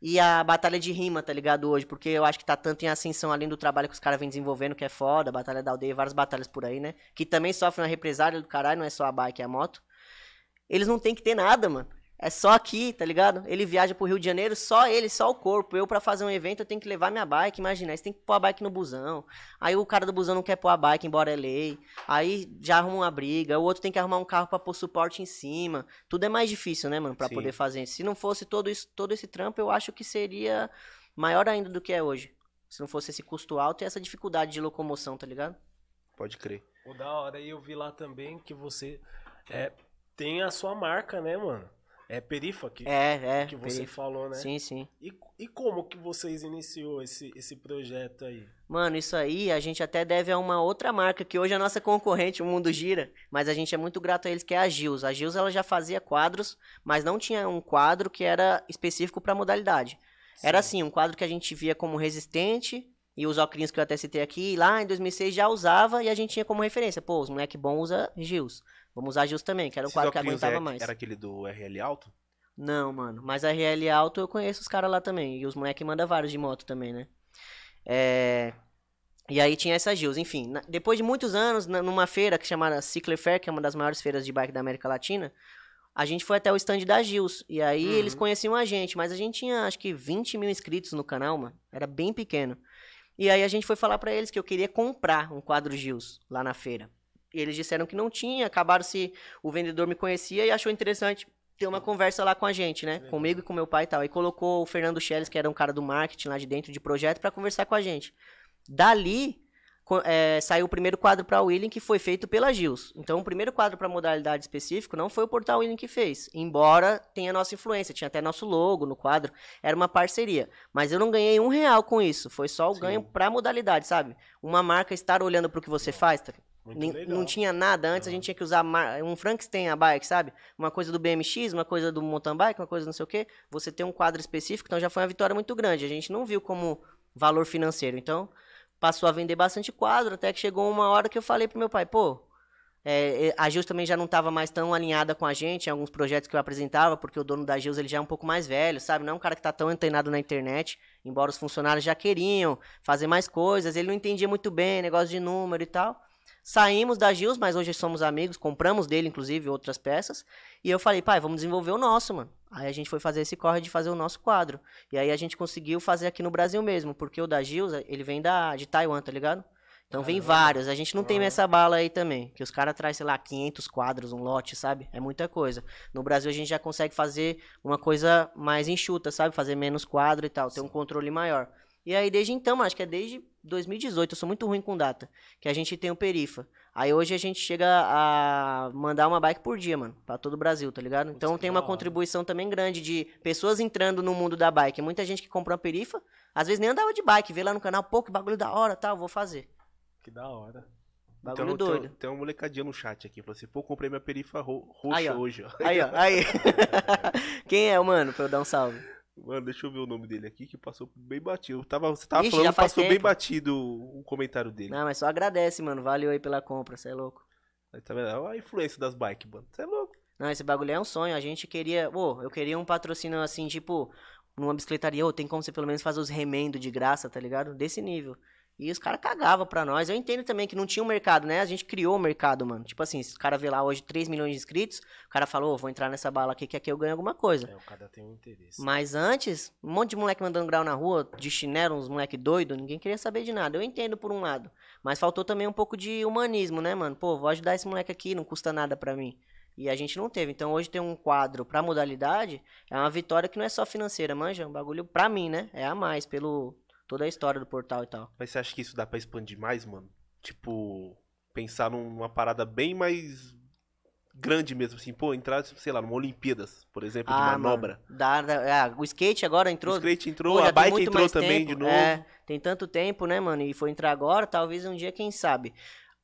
E a batalha de rima, tá ligado, hoje? Porque eu acho que tá tanto em ascensão além do trabalho que os caras vêm desenvolvendo, que é foda, a Batalha da Aldeia, várias batalhas por aí, né? Que também sofrem uma represália do caralho, não é só a bike, é a moto. Eles não tem que ter nada, mano. É só aqui, tá ligado? Ele viaja pro Rio de Janeiro, só ele, só o corpo. Eu, pra fazer um evento, eu tenho que levar minha bike. Imagina, aí você tem que pôr a bike no busão. Aí o cara do busão não quer pôr a bike, embora é lei. Aí já arruma uma briga. O outro tem que arrumar um carro pra pôr suporte em cima. Tudo é mais difícil, né, mano, pra Sim. poder fazer. Se não fosse todo, isso, todo esse trampo, eu acho que seria maior ainda do que é hoje. Se não fosse esse custo alto e essa dificuldade de locomoção, tá ligado? Pode crer. O da hora, e eu vi lá também que você é, tem a sua marca, né, mano? É Perifa que, É, é. que você perifa. falou, né? Sim, sim. E, e como que vocês iniciou esse, esse projeto aí? Mano, isso aí a gente até deve a uma outra marca que hoje é a nossa concorrente, o Mundo Gira, mas a gente é muito grato a eles, que é a Gils. A Gils ela já fazia quadros, mas não tinha um quadro que era específico pra modalidade. Era assim, um quadro que a gente via como resistente, e os óculos que eu até citei aqui, lá em 2006 já usava e a gente tinha como referência. Pô, os moleque bom usa Gils. Vamos usar Gils também, que era Esses quadro que aguentava é- mais. Era aquele do RL Alto? Não, mano. Mas a RL Alto eu conheço os caras lá também. E os moleques mandam vários de moto também, né? É... E aí tinha essa Gils. Enfim, na- depois de muitos anos, numa feira que chamada Cycler Fair, que é uma das maiores feiras de bike da América Latina, a gente foi até o stand da Gils. E aí Uhum. eles conheciam a gente. Mas a gente tinha, acho que 20 mil inscritos no canal, mano. Era bem pequeno. E aí a gente foi falar pra eles que eu queria comprar um quadro Gils lá na feira. E eles disseram que não tinha, acabaram se o vendedor me conhecia e achou interessante ter uma conversa lá com a gente, né? Comigo e com meu pai e tal. E colocou o Fernando Schelles, que era um cara do marketing lá de dentro de projeto, pra conversar com a gente. Dali é, saiu o primeiro quadro pra William que foi feito pela Gils. Então o primeiro quadro pra modalidade específico não foi o Portal William que fez, embora tenha nossa influência, tinha até nosso logo no quadro, era uma parceria. Mas eu não ganhei um real com isso, foi só o Sim. ganho pra modalidade, sabe? Uma marca estar olhando pro que você faz, tá? Nem-. Não tinha nada antes, a gente tinha que usar um Frankenstein a bike, sabe? Uma coisa do BMX, uma coisa do mountain bike, uma coisa não sei o quê. Você tem um quadro específico, então já foi uma vitória muito grande. A gente não viu como valor financeiro. Então, passou a vender bastante quadro, até que chegou uma hora que eu falei pro meu pai, pô, é, é, a Gils também já não estava mais tão alinhada com a gente em alguns projetos que eu apresentava, porque o dono da Gils ele já é um pouco mais velho, sabe? Não é um cara que tá tão antenado na internet, embora os funcionários já queriam fazer mais coisas, ele não entendia muito bem, negócio de número e tal. Saímos da Gils, mas hoje somos amigos, compramos dele, inclusive, outras peças. E eu falei, pai, vamos desenvolver o nosso, mano. Aí a gente foi fazer esse corre de fazer o nosso quadro. E aí a gente conseguiu fazer aqui no Brasil mesmo, porque o da Gils, ele vem da, de Taiwan, tá ligado? Então vem vários. A gente não tem essa bala aí também. Que os caras trazem, sei lá, 500 quadros, um lote, sabe? É muita coisa. No Brasil a gente já consegue fazer uma coisa mais enxuta, sabe? Fazer menos quadro e tal. Ter um controle maior. E aí desde então, acho que é desde 2018. Eu sou muito ruim com data. Que a gente tem o Perifa. Aí hoje a gente chega a mandar uma bike por dia, mano. Pra todo o Brasil, tá ligado? Então tem uma hora. contribuição também grande de pessoas entrando no mundo da bike. Muita gente que compra uma Perifa, às vezes nem andava de bike. Vê lá no canal, pô, que bagulho da hora, tal, vou fazer. Que da hora. Bagulho Então, doido. Tem, tem uma molecadinha no chat aqui. Falou assim, pô, comprei minha perifa ro roxa Aí, ó. hoje, ó. Aí, ó, aí. Quem é o mano pra eu dar um salve? Mano, deixa eu ver o nome dele aqui, que passou bem batido. Eu Tava, você tava Ixi, falando, passou bem tempo. batido o comentário dele. Não, mas só agradece, mano. Valeu aí pela compra, você é louco. Aí Tá vendo? Olha a influência das bikes, mano. Você é louco. Não, esse bagulho é um sonho. A gente queria. Ô, eu queria um patrocínio assim, tipo, numa bicicletaria. Ô, tem como você pelo menos fazer os remendos de graça, tá ligado? Desse nível. E os caras cagavam pra nós. Eu entendo também que não tinha um mercado, né? A gente criou o mercado, mano. Tipo assim, se o cara vê lá hoje 3 milhões de inscritos, o cara falou, ô, vou entrar nessa bala aqui que aqui eu ganho alguma coisa. É, o cara tem um interesse. Mas antes, um monte de moleque mandando grau na rua, de chinelo, uns moleque doido, ninguém queria saber de nada. Eu entendo por um lado. Mas faltou também um pouco de humanismo, né, mano? Pô, vou ajudar esse moleque aqui, não custa nada pra mim. E a gente não teve. Então hoje ter um quadro pra modalidade é uma vitória que não é só financeira, manja? É um bagulho pra mim, né? É a mais, pelo toda a história do portal e tal. Mas você acha que isso dá pra expandir mais, mano? Tipo, pensar numa parada bem mais grande mesmo, assim, pô, entrar, sei lá, numa Olimpíadas, por exemplo, de Ah, manobra. mano, dá- dá- ah, o skate agora entrou. O skate entrou, Pô, a bike entrou também tempo, de novo. É, tem tanto tempo, né, mano? E foi entrar agora, talvez um dia, quem sabe.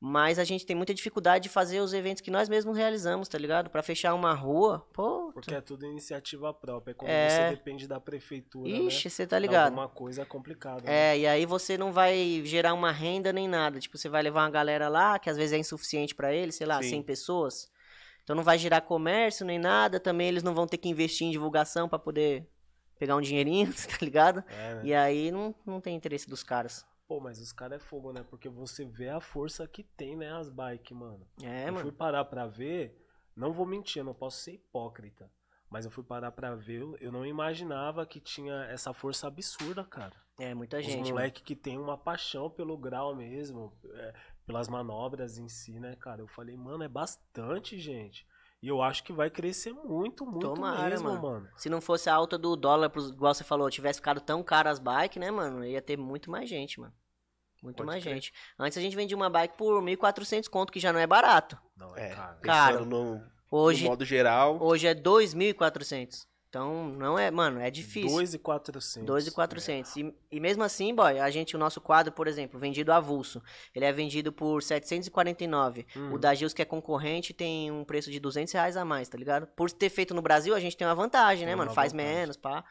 Mas a gente tem muita dificuldade de fazer os eventos que nós mesmos realizamos, tá ligado? Pra fechar uma rua, pô. Porque é tudo iniciativa própria. Quando É. você depende da prefeitura, Ixi, né? você tá Pra ligado. Alguma coisa é complicado. né? É, e aí você não vai gerar uma renda nem nada. Tipo, você vai levar uma galera lá, que às vezes é insuficiente pra eles, sei lá, Sim. 100 pessoas. Então não vai gerar comércio nem nada. Também eles não vão ter que investir em divulgação pra poder pegar um dinheirinho, tá ligado? É, né? E aí não, não tem interesse dos caras. Pô, mas os caras é fogo, né? Porque você vê a força que tem, né, as bikes, mano. É, eu fui mano. parar pra ver, não vou mentir, eu não posso ser hipócrita. Mas eu fui parar pra ver, eu- não imaginava que tinha essa força absurda, cara. É, muita Os gente. mano. moleque que tem uma paixão pelo grau mesmo, é, pelas manobras em si, né, cara? Eu falei, mano, é bastante, gente. E eu acho que vai crescer muito, muito Tomara, mesmo, mano. mano. Se não fosse a alta do dólar, igual você falou, tivesse ficado tão caro as bikes, né, mano? Ia ter muito mais gente, mano. Muito Pode mais crer. gente. Antes a gente vendia uma bike por 1.400 conto, que já não é barato. Não, é, É, caro. Caro. no, Hoje, no modo geral. hoje é 2.400. Então, não é, mano, é difícil. 2,400. 2.400. E, e mesmo assim, boy, a gente, o nosso quadro, por exemplo, vendido avulso, ele é vendido por 749. Hum. O da Gils, que é concorrente, tem um preço de 200 reais a mais, tá ligado? Por ter feito no Brasil, a gente tem uma vantagem, né, Tem mano? Faz vantagem. menos, pá.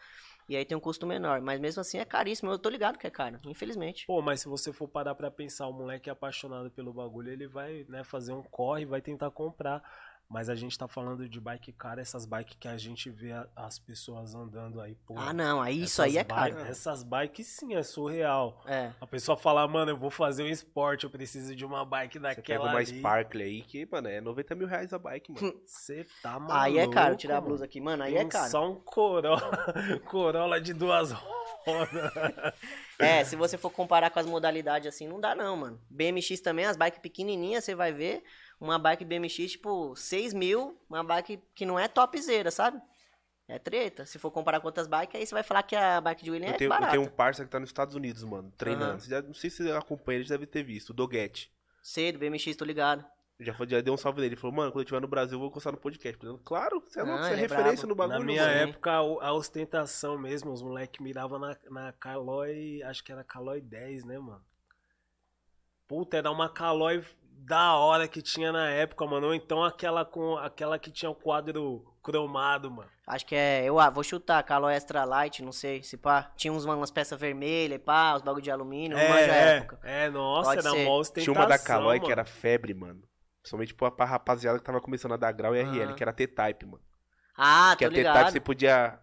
E aí tem um custo menor. Mas mesmo assim é caríssimo. Eu tô ligado que é caro, infelizmente. Pô, mas se você for parar pra pensar, o moleque apaixonado pelo bagulho, ele vai, né, fazer um corre, vai tentar comprar. Mas a gente tá falando de bike cara, essas bikes que a gente vê a- as pessoas andando aí, pô. Ah, não. Aí isso aí é caro. Essas bikes sim, é surreal. É. A pessoa fala, mano, eu vou fazer um esporte, eu preciso de uma bike Você pega daquela uma ali. Sparkle aí, que, mano, é 90 mil reais a bike, mano. Você tá maluco, Aí é caro. Tirar a blusa aqui, mano. Aí Tem é caro. Só um Corolla, Corolla de duas rodas. É, se você for comparar com as modalidades assim, não dá não, mano. BMX também, as bikes pequenininhas, você vai ver uma bike BMX, tipo, 6 mil, uma bike que não é topzera, sabe? É treta. Se for comparar com outras bikes, aí você vai falar que a bike de William Eu é tenho, eu barata. tenho um parça que tá nos Estados Unidos, mano, treinando. Você já- não sei se você acompanha, ele já deve ter visto, o Doguete. Cedo, BMX, tô ligado. Já, foi- já deu um salve nele. Ele falou, mano, quando eu estiver no Brasil, eu vou encostar no podcast. Eu falei, claro, você é, louco, Não, você é é referência brabo. no bagulho. Na minha mano. época, a, a ostentação mesmo, os moleques miravam na, na Caloi, acho que era Caloi 10, né, mano? Puta, era uma Caloi da hora que tinha na época, mano. Ou então aquela com aquela que tinha o quadro cromado, mano. Acho que é, eu ah, vou chutar, Caloi Extra Light, não sei, se pá. Tinha uns, umas peças vermelhas, pá, os bagulho de alumínio, a É, época. é, é, nossa, Pode era ser. Tinha uma da Caloi que era febre, mano. Principalmente pra, pra rapaziada que tava começando a dar grau e RL, Aham. que era T-Type, mano. Ah, que tô a T-Type ligado. você podia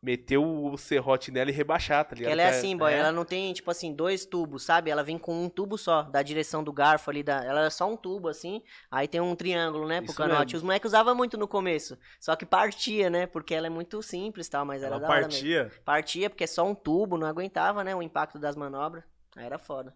meter o serrote nela e rebaixar, tá ligado? ela é Que assim, boy, ela não tem, tipo assim, dois tubos, sabe? Ela vem com um tubo só, da direção do garfo ali, da... ela é só um tubo, assim, aí tem um triângulo, né, pro Isso canote. mesmo. Os moleques usavam muito no começo, só que partia, né, porque ela é muito simples e tal, mas era Ela da hora mesmo. partia. Partia porque é só um tubo, não aguentava, né, o impacto das manobras. Aí era foda.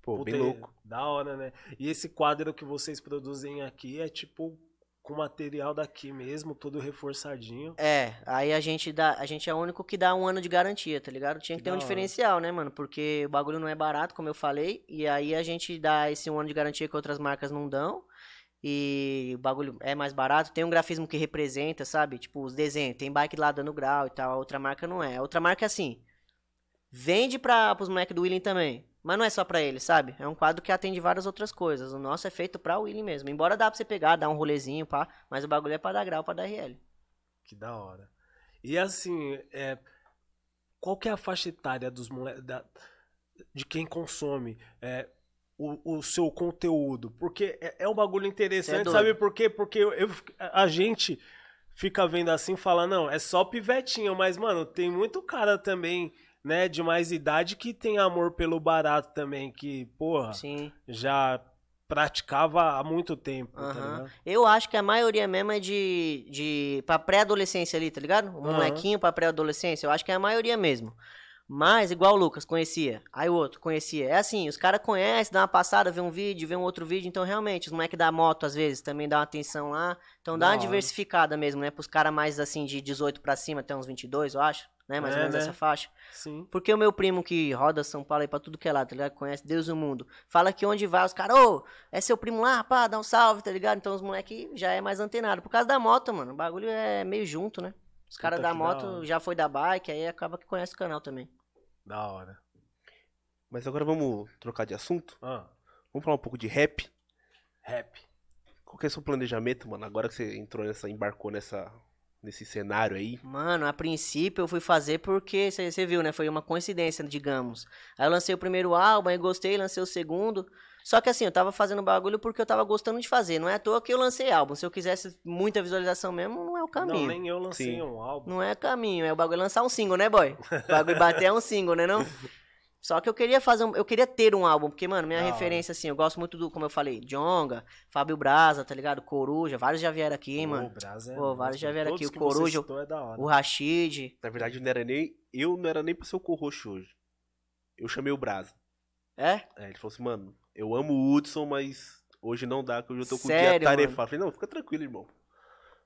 Pô, Puta, bem louco. Da hora, né? E esse quadro que vocês produzem aqui é tipo com material daqui mesmo, tudo reforçadinho. É, aí a gente dá, a gente é o único que dá um ano de garantia, tá ligado? Tinha que, Que ter um diferencial, né, mano? Porque o bagulho não é barato, como eu falei, e aí a gente dá esse um ano de garantia que outras marcas não dão. E o bagulho é mais barato, tem um grafismo que representa, sabe? Tipo, os desenhos, tem bike lá dando grau e tal, a outra marca não é. A outra marca é assim, vende para os moleques do William também, mas não é só pra ele, sabe? É um quadro que atende várias outras coisas. O nosso é feito pra William mesmo. Embora dá pra você pegar, dar um rolezinho, pá, mas o bagulho é pra dar grau, pra dar RL. Que da hora. E assim, é, qual que é a faixa etária dos moleques, de quem consome é, o, o seu conteúdo? Porque é, é um bagulho é interessante, doido. sabe por quê? Porque eu, eu- a gente fica vendo assim, fala, não, é só pivetinho, mas, mano, tem muito cara também, né, de mais idade que tem amor pelo barato também, que, porra, Sim. já praticava há muito tempo, tá? Eu acho que a maioria mesmo é de. de pra pré-adolescência ali, tá ligado? Aham. molequinho pra pré-adolescência. Eu acho que é a maioria mesmo. Mas, igual o Lucas, conhecia. Aí o outro conhecia. É assim, os caras conhecem, dá uma passada, vê um vídeo, vê um outro vídeo. Então, realmente, os moleques da moto, às vezes, também dá uma atenção lá. Então, dá uma diversificada mesmo, né? Pros caras mais, assim, de 18 pra cima, até uns 22, eu acho. Né? Mais ou É, menos né? essa faixa. Sim. Porque o meu primo que roda São Paulo aí pra tudo que é lá, tá ligado? Conhece Deus e o mundo. Fala que onde vai, os caras, ô, é seu primo lá, pá, dá um salve, tá ligado? Então os moleque já é mais antenado. Por causa da moto, mano. O bagulho é meio junto, né? Os caras da da moto hora. já foi da bike, aí acaba que conhece o canal também. Da hora. Mas agora vamos trocar de assunto. Ah, Vamos falar um pouco de rap. rap. Qual que é o seu planejamento, mano? Agora que você entrou nessa, embarcou nessa, nesse cenário aí. Mano, a princípio eu fui fazer porque, você viu, né? Foi uma coincidência, digamos. Aí eu lancei o primeiro álbum, aí gostei, lancei o segundo. Só que assim, eu tava fazendo bagulho porque eu tava gostando de fazer. Não é à toa que eu lancei álbum. Se eu quisesse muita visualização mesmo, não é o caminho. Não, nem eu lancei Sim. um álbum. Não é caminho, é o bagulho lançar um single, né, boy? O bagulho bater é um single, né, não? Só que eu queria fazer um, eu queria ter um álbum, porque, mano, minha referência, assim, eu gosto muito do, como eu falei, Jonga, Fábio Braza, tá ligado? Coruja, vários já vieram aqui, mano. Brasa é Pô, vários já vieram aqui, o Coruja, é. O Rashid, Na verdade, não era nem. Eu não era nem pra ser o co-host hoje. Eu chamei o Brasa. é? É, ele falou assim, mano, eu amo o Hudson, mas hoje não dá, que hoje eu tô com o Sério, dia tarefado. falei, não, fica tranquilo, irmão.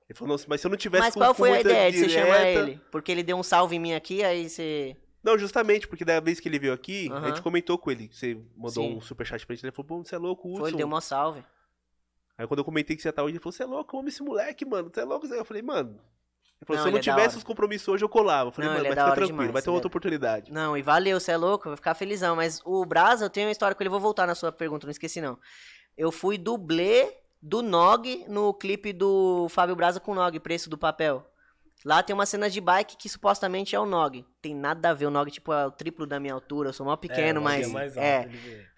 Ele falou, não, mas se eu não tivesse Mas qual foi a ideia de você chamar ele? Porque ele deu um salve em mim aqui, aí você... Não, justamente, porque da vez que ele veio aqui, a gente comentou com ele. Você mandou Sim. um superchat pra gente, ele falou, pô, você é louco, Hudson. Foi, ele deu uma salve. Aí quando eu comentei que você ia estar hoje, ele falou, você é louco, eu amo esse moleque, mano, você é louco. Eu falei, mano... Ele falou, Não, se eu ele não é da tivesse hora. os compromissos hoje, eu colava. Eu falei, Não, mano, ele é mas da fica hora tranquilo, demais, vai ter ele outra é- oportunidade. Não, e valeu, você é louco, vai ficar felizão. Mas o Brasa, eu tenho uma história com ele, vou voltar na sua pergunta, não esqueci não. Eu fui dublê do Nog no clipe do Fábio Braza com o Nog, Preço do Papel. Lá tem uma cena de bike que supostamente é o Nog. Tem nada a ver, o Nog, tipo, é o triplo da minha altura, eu sou mó pequeno, É, mas... é mais alto, é,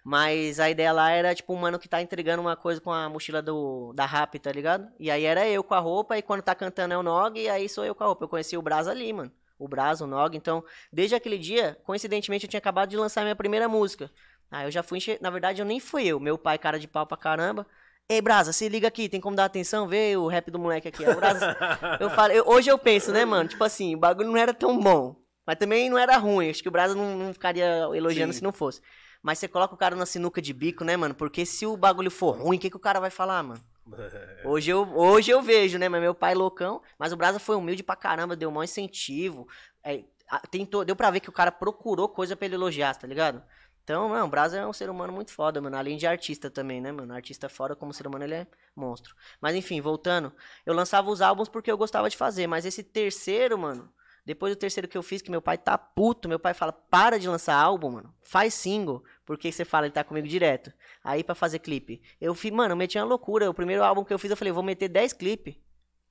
mas a ideia lá era, tipo, um mano que tá entregando uma coisa com a mochila do, da Rap, tá ligado? E aí era eu com a roupa, e quando tá cantando é o Nog, e aí sou eu com a roupa. Eu conheci o Brasa ali, mano. O Brasa, o Nog. Então, desde aquele dia, coincidentemente, eu tinha acabado de lançar minha primeira música. Aí eu já fui encher... Na verdade, eu nem fui eu. Meu pai, cara de pau pra caramba. Ei, Brasa, se liga aqui, tem como dar atenção? Vê o rap do moleque aqui. Brasa... eu falo, eu- hoje eu penso, né, mano? Tipo assim, o bagulho não era tão bom. Mas também não era ruim. Acho que o Brasa não, não ficaria elogiando Sim. se não fosse. Mas você coloca o cara na sinuca de bico, né, mano? Porque se o bagulho for ruim, o que, que o cara vai falar, mano? Hoje eu, hoje eu vejo, né? Mas meu pai é loucão. Mas o Brasa foi humilde pra caramba, deu um maior incentivo. É, tentou, deu pra ver que o cara procurou coisa pra ele elogiar, tá ligado? Então, mano, o Brasa é um ser humano muito foda, mano. Além de artista também, né, mano? Artista fora, como ser humano, ele é monstro. Mas enfim, voltando. Eu lançava os álbuns porque eu gostava de fazer. Mas esse terceiro, mano. Depois do terceiro que eu fiz, que meu pai tá puto, meu pai fala: para de lançar álbum, mano. Faz single. Porque você fala, ele tá comigo direto. Aí pra fazer clipe. Eu fiz, mano, eu meti uma loucura. O primeiro álbum que eu fiz, eu falei, vou meter 10 clipes.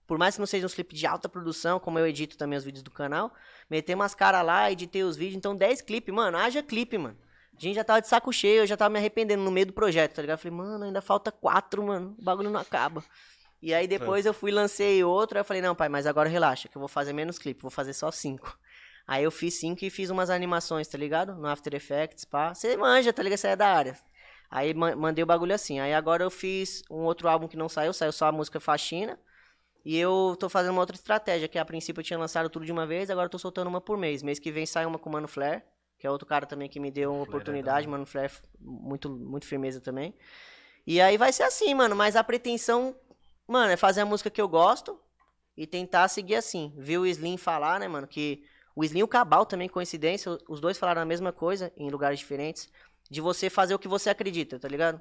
Por mais que não seja uns clipes de alta produção, como eu edito também os vídeos do canal, meter umas caras lá, editei os vídeos, então 10 clipes, mano, haja clipe, mano. A gente já tava de saco cheio, eu já tava me arrependendo no meio do projeto, tá ligado? Eu falei, mano, ainda falta quatro, mano, o bagulho não acaba. E aí depois eu fui e lancei outro, aí eu falei, não, pai, mas agora relaxa, que eu vou fazer menos clipe, vou fazer só cinco. Aí eu fiz cinco e fiz umas animações, tá ligado? No After Effects, pá. Você manja, tá ligado? Você é da área. Aí ma- mandei o bagulho assim. Aí agora eu fiz um outro álbum que não saiu, saiu só a música Faxina. E eu tô fazendo uma outra estratégia, que a princípio eu tinha lançado tudo de uma vez, agora eu tô soltando uma por mês. Mês que vem sai uma com o Mano Flair, que é outro cara também que me deu uma é da oportunidade. Mano Flair, muito, muito firmeza também. E aí vai ser assim, mano, mas a pretensão, mano, é fazer a música que eu gosto e tentar seguir assim. Viu o Slim falar, né, mano, que o Slim e o Cabal também, coincidência, os dois falaram a mesma coisa em lugares diferentes, de você fazer o que você acredita, tá ligado?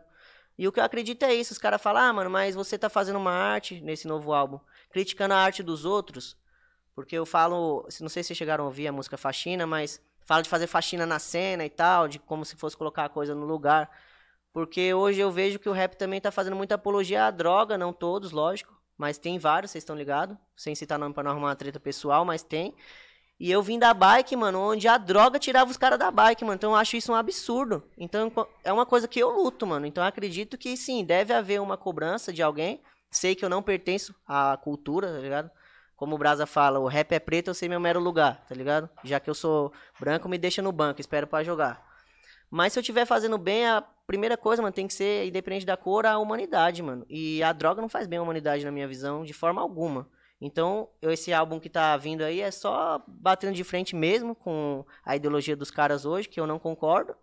E o que eu acredito é isso, os caras falam, ah, mano, mas você tá fazendo uma arte nesse novo álbum, criticando a arte dos outros, porque eu falo, não sei se vocês chegaram a ouvir a música Faxina, mas falo de fazer faxina na cena e tal, de como se fosse colocar a coisa no lugar. Porque hoje eu vejo que o rap também tá fazendo muita apologia à droga, não todos, lógico. Mas tem vários, vocês estão ligados? Sem citar nome pra não arrumar uma treta pessoal, mas tem. E eu vim da bike, mano, onde a droga tirava os caras da bike, mano. Então eu acho isso um absurdo. Então é uma coisa que eu luto, mano. Então eu acredito que sim, deve haver uma cobrança de alguém. Sei que eu não pertenço à cultura, tá ligado? Como o Brasa fala, o rap é preto, eu sei meu mero lugar, tá ligado? Já que eu sou branco, me deixa no banco, espero pra jogar. Mas se eu estiver fazendo bem, a primeira coisa, mano, tem que ser, independente da cor, a humanidade, mano. E a droga não faz bem à humanidade, na minha visão, de forma alguma. Então, esse álbum que tá vindo aí é só batendo de frente mesmo com a ideologia dos caras hoje, que eu não concordo.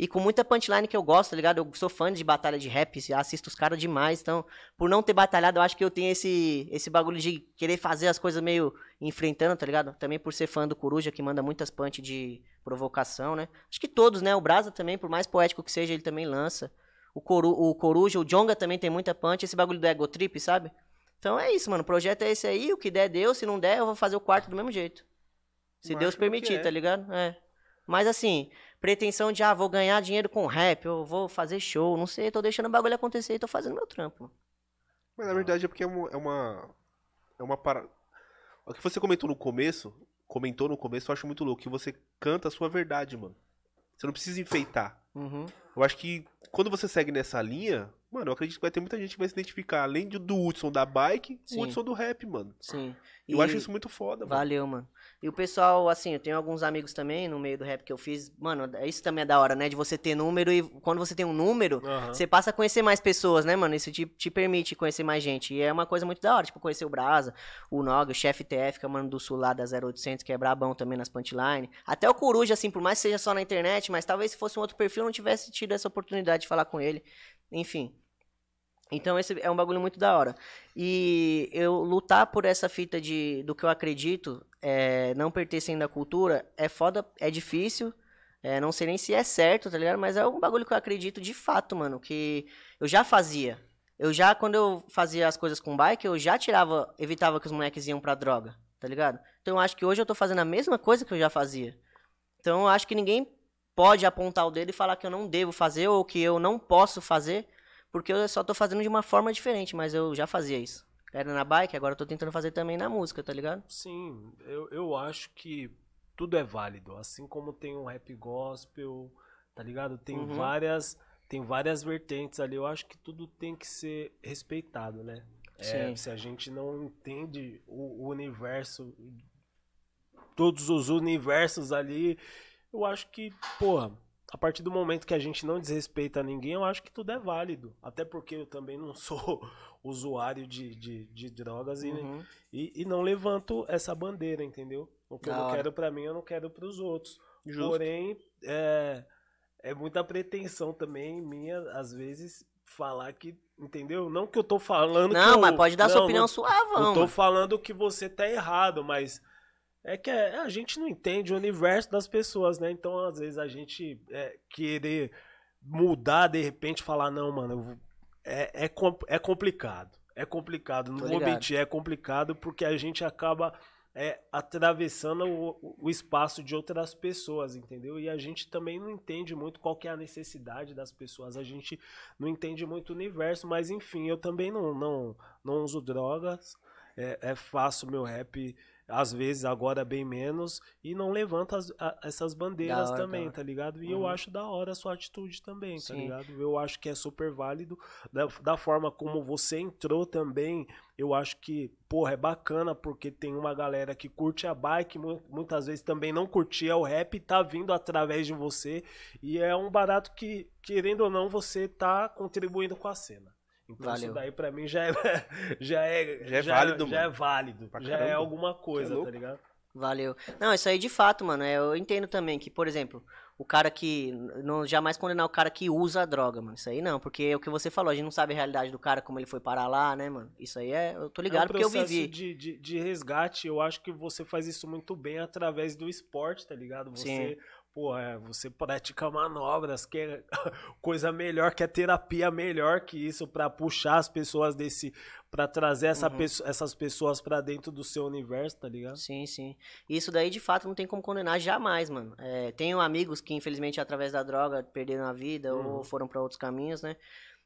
E com muita punchline que eu gosto, tá ligado? Eu sou fã de batalha de rap, assisto os caras demais. Então, por não ter batalhado, eu acho que eu tenho esse, esse bagulho de querer fazer as coisas meio enfrentando, tá ligado? Também por ser fã do Coruja, que manda muitas punch de provocação, né? Acho que todos, né? O Brasa também, por mais poético que seja, ele também lança. O, Coru, o Coruja, o Jonga também tem muita punch. Esse bagulho do Ego Trip, sabe? Então é isso, mano. O projeto é esse aí. O que der, deu. Se não der, eu vou fazer o quarto do mesmo jeito. Se Marca Deus permitir, é. tá ligado? É. Mas assim, pretensão de, ah, vou ganhar dinheiro com rap, eu vou fazer show, não sei, tô deixando o bagulho acontecer e tô fazendo meu trampo. Mas na verdade é porque é uma. É uma, é uma para... O que você comentou no começo, comentou no começo, eu acho muito louco, que você canta a sua verdade, mano. Você não precisa enfeitar. Uhum. Eu acho que quando você segue nessa linha, mano, eu acredito que vai ter muita gente que vai se identificar, além do, do Hudson da bike, Sim. o Hudson do rap, mano. Sim. Eu E- acho isso muito foda, mano. Valeu, mano. E o pessoal, assim, eu tenho alguns amigos também no meio do rap que eu fiz. Mano, isso também é da hora, né? De você ter número e quando você tem um número, você passa a conhecer mais pessoas, né, mano? Isso te, te permite conhecer mais gente. E é uma coisa muito da hora, tipo, conhecer o Brasa, o Nog, o chefe TF, que é o mano do sul lá da 0800, que é brabão também nas punchline. Até o Coruja, assim, por mais que seja só na internet, mas talvez se fosse um outro perfil eu não tivesse tido essa oportunidade de falar com ele. Enfim. Então esse é um bagulho muito da hora. E eu lutar por essa fita de do que eu acredito, é, não pertencendo à cultura, é foda, é difícil. É, não sei nem se é certo, tá ligado? Mas é um bagulho que eu acredito de fato, mano. Que eu já fazia. Eu já, quando eu fazia as coisas com bike, eu já tirava, evitava que os moleques iam pra droga, tá ligado? Então eu acho que hoje eu tô fazendo a mesma coisa que eu já fazia. Então eu acho que ninguém pode apontar o dedo e falar que eu não devo fazer ou que eu não posso fazer, porque eu só tô fazendo de uma forma diferente, mas eu já fazia isso. Era na bike, agora eu tô tentando fazer também na música, tá ligado? Sim, eu, eu acho que tudo é válido. Assim como tem um rap gospel, tá ligado? Tem Uhum. várias. Tem várias vertentes ali. Eu acho que tudo tem que ser respeitado, né? É, se a gente não entende o, o universo, todos os universos ali, eu acho que, porra, a partir do momento que a gente não desrespeita ninguém, eu acho que tudo é válido. Até porque eu também não sou usuário de, de, de drogas e, Uhum. e, e não levanto essa bandeira, entendeu? O que eu Da não quero pra mim, eu não quero pros outros. Justo. Porém, é, é muita pretensão também minha, às vezes, falar que, entendeu? Não que eu tô falando que Não, eu- mas pode dar sua não, opinião não- suavão, Não tô mano. falando que você tá errado, mas é que é- a gente não entende o universo das pessoas, né? Então, às vezes, a gente é, querer mudar, de repente, falar, não, mano, vou- é, é, é complicado. É complicado, não vou mentir, é complicado porque a gente acaba é, atravessando o, o espaço de outras pessoas, entendeu? E a gente também não entende muito qual que é a necessidade das pessoas, a gente não entende muito o universo, mas enfim, eu também não, não, não uso drogas, é, é faço meu rap às vezes, agora bem menos, e não levanto as- a- essas bandeiras hora, também, tá ligado? E eu Uhum. acho da hora a sua atitude também, tá Sim. ligado? Eu acho que é super válido. Da, da forma como você entrou também, eu acho que, porra, é bacana, porque tem uma galera que curte a bike, mu- muitas vezes também não curtia o rap, tá vindo através de você, e é um barato que, querendo ou não, você tá contribuindo com a cena. Então Valeu. isso daí pra mim já é já é Já é válido, já é mano. válido, Pra já é alguma coisa, é louco. tá ligado? Valeu. Não, isso aí de fato, mano. é, eu entendo também que, por exemplo, o cara que. Não, jamais condenar o cara que usa a droga, mano. Isso aí não, porque é o que você falou, a gente não sabe a realidade do cara, como ele foi parar lá, né, mano? Isso aí é. Eu tô ligado é um porque eu vivi. De, de, de resgate, eu acho que você faz isso muito bem através do esporte, tá ligado? Você, pô, é, você pratica manobras, que é coisa melhor, que é terapia melhor que isso pra puxar as pessoas desse. pra trazer essa Uhum. essas pessoas pra dentro do seu universo, tá ligado? Sim, sim. Isso daí, de fato, não tem como condenar jamais, mano. É, tenho amigos que, infelizmente, através da droga, perderam a vida Uhum. ou foram pra outros caminhos, né?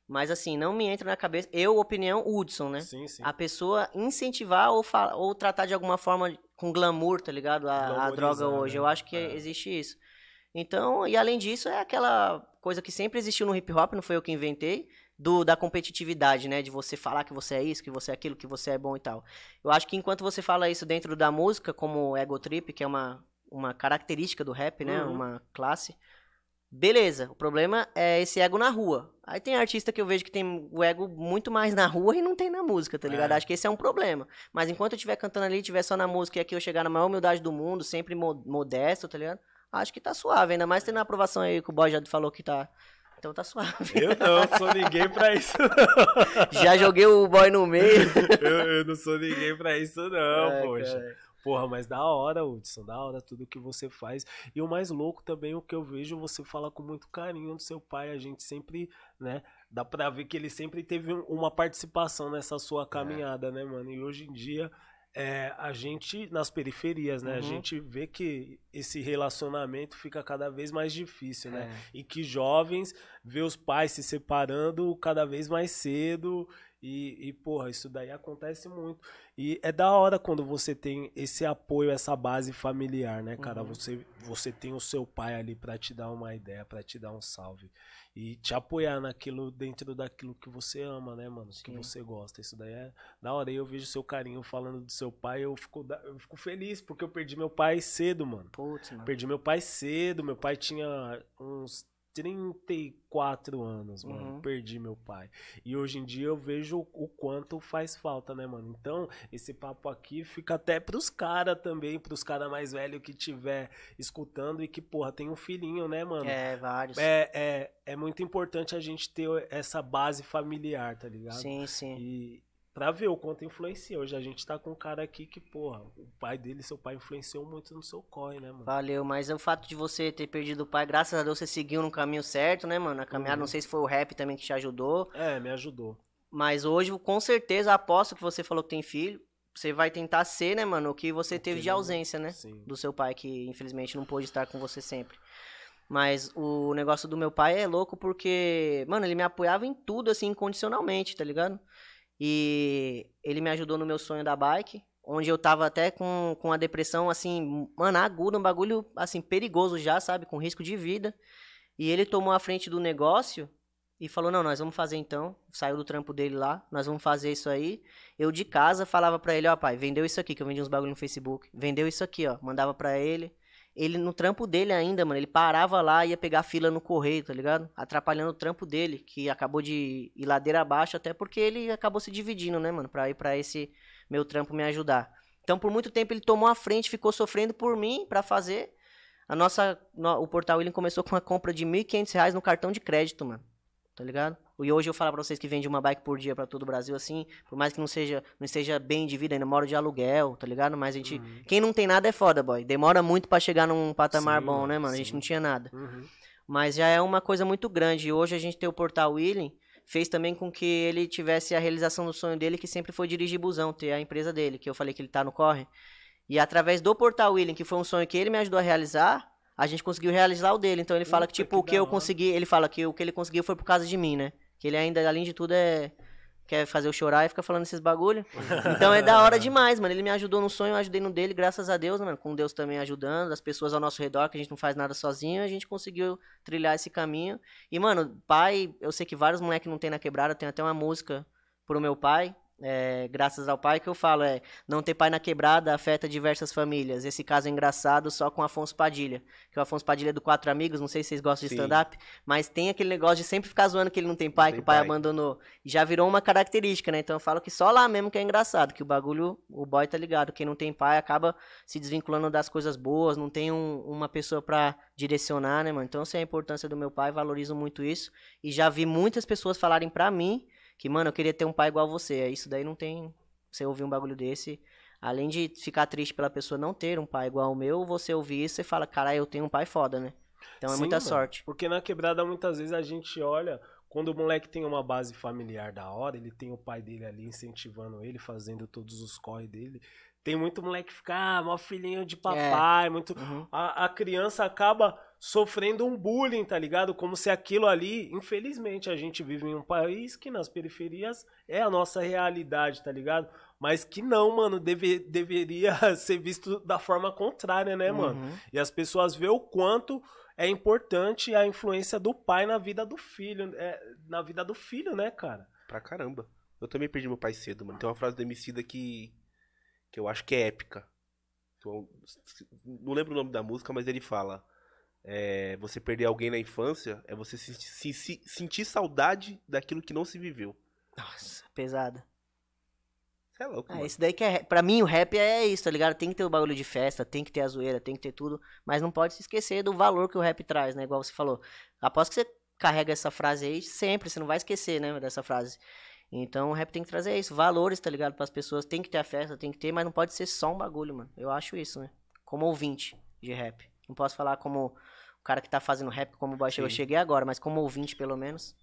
Mas, assim, não me entra na cabeça. Eu, opinião, Hudson, né? Sim, sim. A pessoa incentivar ou, fa- ou tratar de alguma forma com glamour, tá ligado? A, a droga hoje. né? Eu acho que É. existe isso. Então, e além disso, é aquela coisa que sempre existiu no hip hop, não foi eu que inventei, do, da competitividade, né? De você falar que você é isso, que você é aquilo, que você é bom e tal. Eu acho que enquanto você fala isso dentro da música, como ego trip, que é uma, uma característica do rap, né? Uhum. Uma classe. Beleza, o problema é esse ego na rua. Aí tem artista que eu vejo que tem o ego muito mais na rua e não tem na música, tá ligado? É. Acho que esse é um problema. Mas enquanto eu estiver cantando ali, estiver só na música e aqui eu chegar na maior humildade do mundo, sempre mo- modesto, tá ligado? Acho que tá suave, ainda mais tendo a aprovação aí que o boy já falou que tá. Então tá suave. Eu não sou ninguém pra isso. já joguei o boy no meio. eu, eu não sou ninguém pra isso, não, É, poxa. cara. Porra, mas da hora, Hudson, da hora tudo que você faz. E o mais louco também, o que eu vejo, você fala com muito carinho do seu pai. A gente sempre, né, dá pra ver que ele sempre teve um- uma participação nessa sua caminhada, né, mano? E hoje em dia, é, a gente, nas periferias, né, a Uhum. gente vê que esse relacionamento fica cada vez mais difícil, né? É. E que jovens vê os pais se separando cada vez mais cedo. E, e, porra, isso daí acontece muito. E é da hora quando você tem esse apoio, essa base familiar, né, cara? Uhum. Você, você tem o seu pai ali pra te dar uma ideia, pra te dar um salve. E te apoiar naquilo, dentro daquilo que você ama, né, mano? Que Sim. você gosta. Isso daí é da hora. E eu vejo seu carinho falando do seu pai, eu fico, eu fico feliz, porque eu perdi meu pai cedo, mano. Putz, mano. Perdi meu pai cedo, meu pai tinha uns 34 anos, mano. Uhum. Perdi meu pai. E hoje em dia eu vejo o- quanto faz falta, né, mano? Então, esse papo aqui fica até pros caras também, pros caras mais velhos que tiver escutando e que, porra, tem um filhinho, né, mano? É, vários. É, é, é muito importante a gente ter essa base familiar, tá ligado? Sim, sim. E pra ver o quanto influencia. Hoje a gente tá com um cara aqui que, porra, o pai dele, seu pai influenciou muito no seu corre, né, mano? Valeu, mas o fato de você ter perdido o pai, graças a Deus você seguiu no caminho certo, né, mano? A caminhada, Uhum. não sei se foi o rap também que te ajudou. É, me ajudou. Mas hoje, com certeza, aposto que você falou que tem filho. Você vai tentar ser, né, mano, o que você teve de Entendeu? ausência, né? Sim. Do seu pai, que infelizmente não pôde estar com você sempre. Mas o negócio do meu pai é louco porque, mano, ele me apoiava em tudo, assim, incondicionalmente, tá ligado? E ele me ajudou no meu sonho da bike, onde eu tava até com, com a depressão, assim, mano, aguda, um bagulho, assim, perigoso já, sabe? Com risco de vida. E ele tomou a frente do negócio e falou: Não, nós vamos fazer então. Saiu do trampo dele lá, nós vamos fazer isso aí. Eu de casa falava pra ele: Ó, pai, vendeu isso aqui, que eu vendi uns bagulho no Facebook. Vendeu isso aqui, ó. Mandava pra ele. Ele, no trampo dele ainda, mano, ele parava lá ia pegar fila no correio, tá ligado? Atrapalhando o trampo dele, que acabou de ir ladeira abaixo, até porque ele acabou se dividindo, né, mano, pra ir pra esse meu trampo me ajudar. Então, por muito tempo, ele tomou a frente, ficou sofrendo por mim pra fazer. A nossa, no- o Portal William começou com uma compra de 1.500 reais no cartão de crédito, mano. Tá ligado? E hoje eu falo pra vocês que vende uma bike por dia pra todo o Brasil, assim, por mais que não seja, não esteja bem de vida, ainda mora de aluguel, tá ligado? Mas a gente, Uhum. quem não tem nada é foda, boy. Demora muito pra chegar num patamar Sim, bom, né, mano? A gente sim. não tinha nada. Uhum. Mas já é uma coisa muito grande. E hoje a gente ter o Portal William fez também com que ele tivesse a realização do sonho dele, que sempre foi dirigir busão, ter a empresa dele, que eu falei que ele tá no corre. E através do Portal William, que foi um sonho que ele me ajudou a realizar, a gente conseguiu realizar o dele. Então ele fala que, tipo, que o que eu hora. consegui, ele fala que o que ele conseguiu foi por causa de mim, né? Que ele ainda, além de tudo, é. Quer fazer eu chorar e fica falando esses bagulho. Então é da hora demais, mano. Ele me ajudou no sonho, eu ajudei no dele, graças a Deus, mano. Com Deus também ajudando, as pessoas ao nosso redor, que a gente não faz nada sozinho, a gente conseguiu trilhar esse caminho. E, mano, pai, eu sei que vários moleques não tem na quebrada, tem até uma música pro meu pai. É, graças ao pai que eu falo, é não ter pai na quebrada afeta diversas famílias. Esse caso é engraçado só com Afonso Padilha. Que o Afonso Padilha é do Quatro Amigos, não sei se vocês gostam de Sim. stand-up, mas tem aquele negócio de sempre ficar zoando que ele não tem pai, Não que tem o pai, pai. abandonou. E já virou uma característica, né? Então eu falo que só lá mesmo que é engraçado, que o bagulho, o boy tá ligado. Quem não tem pai acaba se desvinculando das coisas boas, não tem um- uma pessoa pra direcionar, né, mano? Então eu sei a importância do meu pai, valorizo muito isso. E já vi muitas pessoas falarem pra mim que, mano, eu queria ter um pai igual você. Isso daí não tem. Você ouvir um bagulho desse. Além de ficar triste pela pessoa não ter um pai igual o meu, você ouvir isso e fala, caralho, eu tenho um pai foda, né? Então é Sim, muita mano. sorte. Porque na quebrada, muitas vezes, a gente olha. Quando o moleque tem uma base familiar da hora, ele tem o pai dele ali incentivando ele, fazendo todos os corre dele. Tem muito moleque que fica, ah, mó filhinho de papai, muito. Uhum. A, a criança acaba sofrendo um bullying, tá ligado? Como se aquilo ali, infelizmente, a gente vive em um país que nas periferias é a nossa realidade, tá ligado? Mas que não, mano, deve, deveria ser visto da forma contrária, né, mano? Uhum. E as pessoas vê o quanto é importante a influência do pai na vida do filho, é, na vida do filho, né, cara? Pra caramba. Eu também perdi meu pai cedo, mano. Tem uma frase do Emicida que, que eu acho que é épica. Então, não lembro o nome da música, mas ele fala: é, Você perder alguém na infância é você se- se- se- sentir saudade daquilo que não se viveu. Nossa, pesada. Você é louco, É, mano. isso daí que é. Pra mim, o rap é isso, tá ligado? Tem que ter o bagulho de festa, tem que ter a zoeira, tem que ter tudo. Mas não pode se esquecer do valor que o rap traz, né? Igual você falou. Após que você carrega essa frase aí, sempre, você não vai esquecer, né? Dessa frase. Então o rap tem que trazer isso, valores, tá ligado? Pras pessoas. Tem que ter a festa, tem que ter, mas não pode ser só um bagulho, mano. Eu acho isso, né? Como ouvinte de rap. Não posso falar como cara que tá fazendo rap, como o boy chegou. Eu cheguei agora, mas como ouvinte, pelo menos.